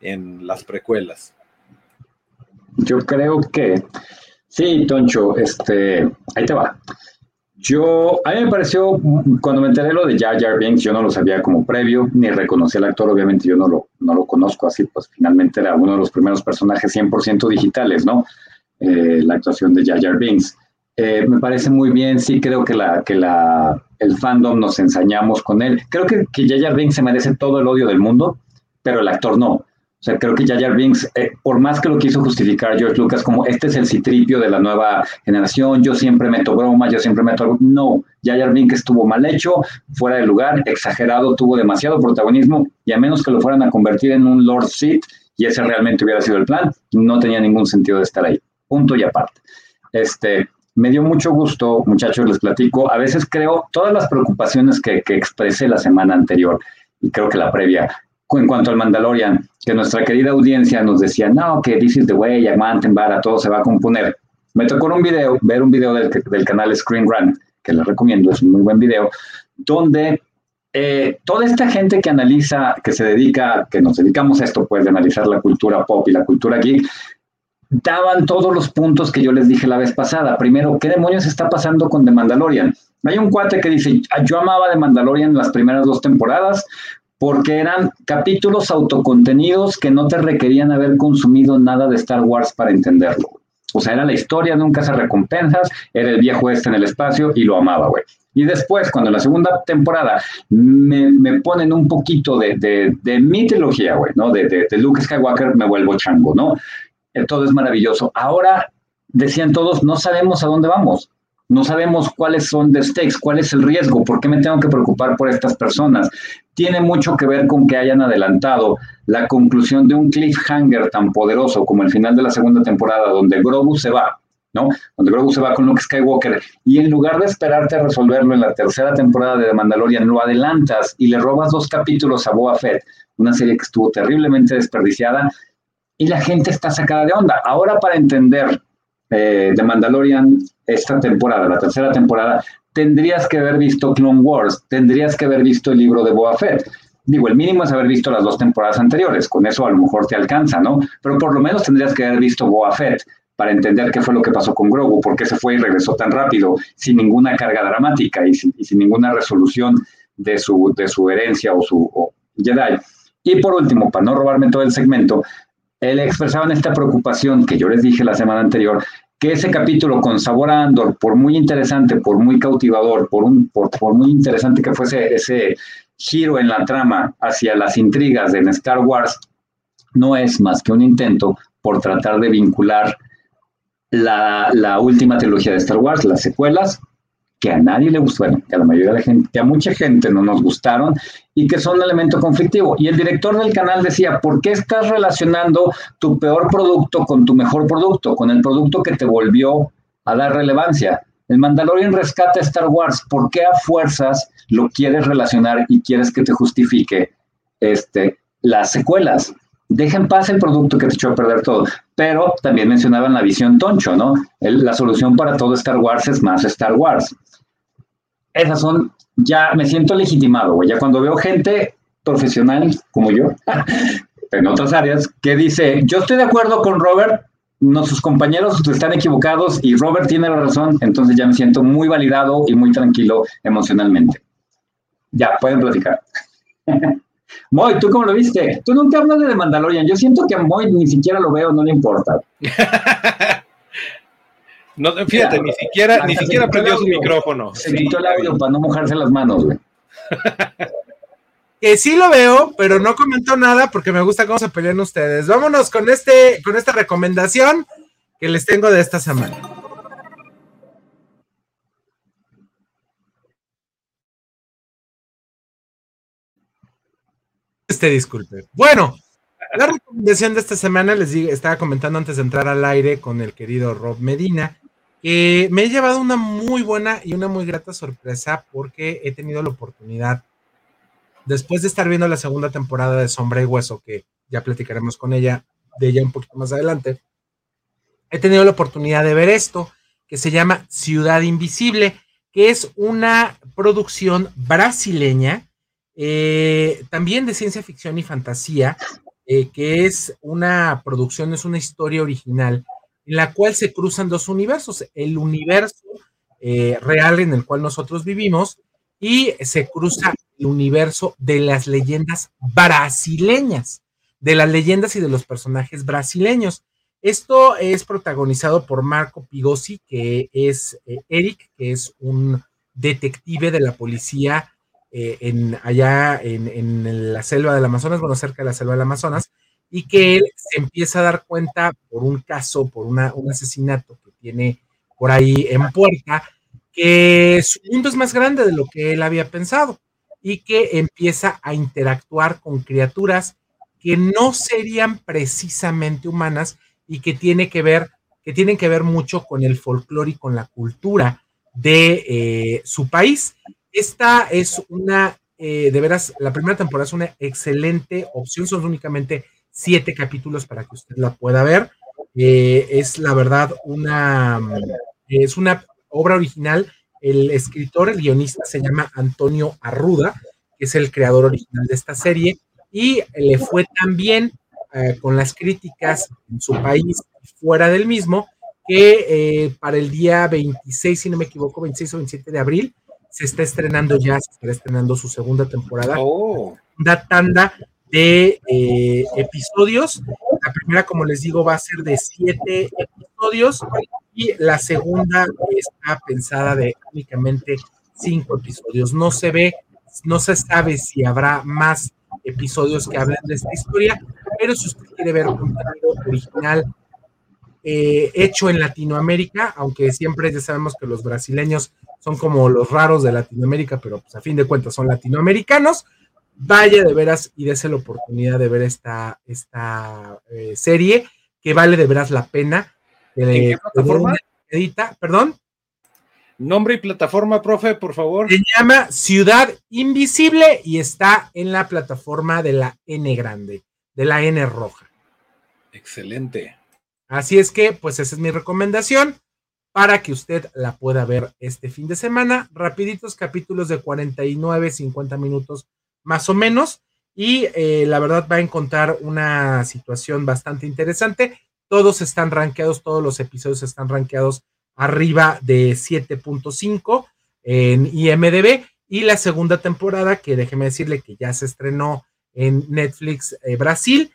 en las precuelas. Yo creo que sí, Toncho, este, ahí te va. Yo, a mí me pareció, cuando me enteré lo de Jar Jar Binks, yo no lo sabía como previo, ni reconocí al actor, obviamente yo no lo, no lo conozco así, pues finalmente era uno de los primeros personajes 100% digitales, ¿no? Eh, la actuación de Jar Jar. Eh, me parece muy bien, sí creo que, la, que la, el fandom nos ensañamos con él. Creo que, que Jar Binks se merece todo el odio del mundo, pero el actor no. O sea, creo que Jar Binks, eh, por más que lo quiso justificar George Lucas como este es el citripio de la nueva generación, yo siempre meto bromas, yo siempre meto algo. No, Jar Binks estuvo mal hecho, fuera de lugar, exagerado, tuvo demasiado protagonismo y a menos que lo fueran a convertir en un Lord Sith, y ese realmente hubiera sido el plan, no tenía ningún sentido de estar ahí. Punto y aparte. Este, me dio mucho gusto, muchachos, les platico. A veces creo todas las preocupaciones que, que expresé la semana anterior y creo que la previa, en cuanto al Mandalorian, que nuestra querida audiencia nos decía, no, que this is the way, aguanten, vara, todo se va a componer. Me tocó un video, ver un video del, del canal Screen Run, que les recomiendo, es un muy buen video, donde eh, toda esta gente que analiza, que se dedica, que nos dedicamos a esto, pues, de analizar la cultura pop y la cultura geek, daban todos los puntos que yo les dije la vez pasada. Primero, ¿qué demonios está pasando con The Mandalorian? Hay un cuate que dice, yo amaba The Mandalorian las primeras dos temporadas porque eran capítulos autocontenidos que no te requerían haber consumido nada de Star Wars para entenderlo. O sea, era la historia de un recompensas, era el viejo este en el espacio y lo amaba, güey. Y después, cuando en la segunda temporada me, ponen un poquito de, de, de mitología, güey, ¿no? De, de, de Luke Skywalker, me vuelvo chango, ¿no? todo es maravilloso. Ahora, decían todos, no sabemos a dónde vamos, no sabemos cuáles son the stakes, cuál es el riesgo, por qué me tengo que preocupar por estas personas. Tiene mucho que ver con que hayan adelantado la conclusión de un cliffhanger tan poderoso como el final de la segunda temporada, donde Grogu se va, ¿no? Donde Grogu se va con Luke Skywalker y en lugar de esperarte a resolverlo en la tercera temporada de The Mandalorian, lo adelantas y le robas dos capítulos a Boa Fett, una serie que estuvo terriblemente desperdiciada y la gente está sacada de onda. Ahora para entender eh, The Mandalorian esta temporada, la tercera temporada, tendrías que haber visto Clone Wars, tendrías que haber visto el libro de Boba Fett. Digo, el mínimo es haber visto las dos temporadas anteriores, con eso a lo mejor te alcanza, ¿no? Pero por lo menos tendrías que haber visto Boba Fett para entender qué fue lo que pasó con Grogu, por qué se fue y regresó tan rápido, sin ninguna carga dramática y sin, ninguna resolución de su, de su herencia o su Jedi. Y por último, para no robarme todo el segmento, él expresaba esta preocupación que yo les dije la semana anterior, que ese capítulo con sabor Andor, por muy interesante, por muy cautivador, por, un, por, muy interesante que fuese ese giro en la trama hacia las intrigas de Star Wars, no es más que un intento por tratar de vincular la, la última trilogía de Star Wars, las secuelas, que a nadie le gustó, bueno, que a la mayoría de la gente, que a mucha gente no nos gustaron y que son un elemento conflictivo. Y el director del canal decía, ¿por qué estás relacionando tu peor producto con tu mejor producto, con el producto que te volvió a dar relevancia? El Mandalorian rescata Star Wars, ¿por qué a fuerzas lo quieres relacionar y quieres que te justifique este, las secuelas? Deja en paz el producto que te echó a perder todo. Pero también mencionaban la visión toncho, ¿no? la solución para todo Star Wars es más Star Wars. Esas son ya me siento legitimado, güey. Ya cuando veo gente profesional como yo, en otras áreas, que dice, yo estoy de acuerdo con Robert, nuestros compañeros están equivocados y Robert tiene la razón, entonces ya me siento muy validado y muy tranquilo emocionalmente. Ya, pueden platicar. Moy, ¿tú cómo lo viste? Tú nunca hablas de The Mandalorian. Yo siento que a Moy ni siquiera lo veo, no le importa. no, fíjate, ni siquiera, ni siquiera prendió su micrófono. Se quitó el audio para no mojarse las manos, güey. que sí lo veo, pero no comento nada porque me gusta cómo se pelean ustedes. Vámonos con este, con esta recomendación que les tengo de esta semana. Este disculpe. Bueno, la recomendación de esta semana les digo, estaba comentando antes de entrar al aire con el querido Rob Medina, que me he llevado una muy buena y una muy grata sorpresa porque he tenido la oportunidad después de estar viendo la segunda temporada de Sombra y Hueso, que ya platicaremos con ella, de ella un poquito más adelante, he tenido la oportunidad de ver esto, que se llama Ciudad Invisible, que es una producción brasileña, eh, también de ciencia ficción y fantasía, eh, que es una producción, es una historia original, en la cual se cruzan dos universos, el universo eh, real en el cual nosotros vivimos y se cruza el universo de las leyendas brasileñas, de las leyendas y de los personajes brasileños. Esto es protagonizado por Marco Pigossi, que es Eric, que es un detective de la policía eh, en, allá en, la selva del Amazonas, bueno, cerca de la selva del Amazonas, y que él se empieza a dar cuenta por un caso, por un asesinato que tiene por ahí en puerta, que su mundo es más grande de lo que él había pensado y que empieza a interactuar con criaturas que no serían precisamente humanas y que tiene que ver que tienen que ver mucho con el folclore y con la cultura de eh, su país. Esta es una, eh, de veras, la primera temporada es una excelente opción, son únicamente siete capítulos para que usted la pueda ver. Eh, es la verdad una, es una obra original el escritor, el guionista se llama Antonio Arruda, que es el creador original de esta serie, y le fue tan bien eh, con las críticas en su país fuera del mismo, que para el día 26, si no me equivoco, 26 o 27 de abril, se está estrenando ya, se está estrenando su segunda temporada. Oh. Una tanda de eh, episodios. La primera, como les digo, va a ser de siete episodios y la segunda está pensada de únicamente cinco episodios. No se ve, no se sabe si habrá más episodios que hablen de esta historia, pero si usted quiere ver un contenido original eh, hecho en Latinoamérica, aunque siempre ya sabemos que los brasileños son como los raros de Latinoamérica, pero pues a fin de cuentas son latinoamericanos, vaya de veras y dése la oportunidad de ver esta, esta eh, serie, que vale de veras la pena. ¿En qué plataforma? Edita, perdón. Nombre y plataforma, profe, por favor. Se llama Ciudad Invisible y está en la plataforma de la N grande, de la N roja. Excelente. Así es que, pues esa es mi recomendación para que usted la pueda ver este fin de semana. Rapiditos capítulos de 49, 50 minutos más o menos. Y eh, la verdad va a encontrar una situación bastante interesante. Todos están rankeados, todos los episodios están rankeados arriba de 7.5 en IMDB. Y la segunda temporada, que déjeme decirle que ya se estrenó en Netflix eh, Brasil,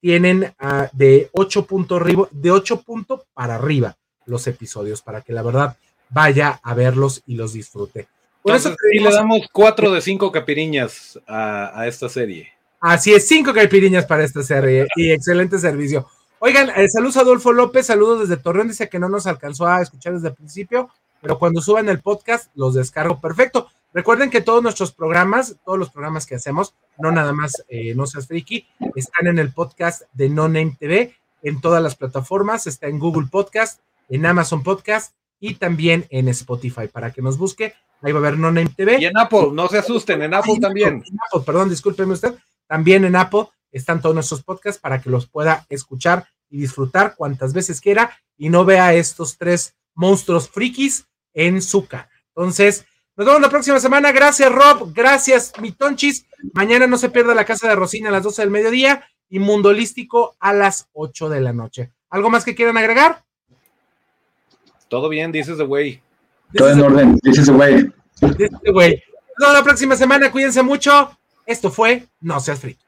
tienen uh, de 8 puntos de 8 puntos para arriba los episodios, para que la verdad vaya a verlos y los disfrute. Por eso le damos 4 de 5 capiriñas a, a esta serie. Así es, 5 capiriñas para esta serie y excelente servicio. Oigan, eh, saludos a Adolfo López, saludos desde Torreón, dice que no nos alcanzó a escuchar desde el principio, pero cuando suban el podcast los descargo perfecto. Recuerden que todos nuestros programas, todos los programas que hacemos, no nada más eh, No Seas Friki, están en el podcast de No Name TV, en todas las plataformas, está en Google Podcast, en Amazon Podcast y también en Spotify, para que nos busque, ahí va a haber No Name TV. Y en Apple, no se asusten, en Apple también. En Apple, perdón, discúlpeme usted, también en Apple están todos nuestros podcasts para que los pueda escuchar y disfrutar cuantas veces quiera y no vea estos tres monstruos frikis en su cara. Entonces, Nos vemos la próxima semana. Gracias, Rob. Gracias, mi Tonchis. Mañana no se pierda la casa de Rosina a las 12 del mediodía y Mundo Holístico a las 8 de la noche. ¿Algo más que quieran agregar? Todo bien, dices de güey. Todo en orden, dices de güey. Dices the güey. Nos vemos la próxima semana. Cuídense mucho. Esto fue No Seas Friki.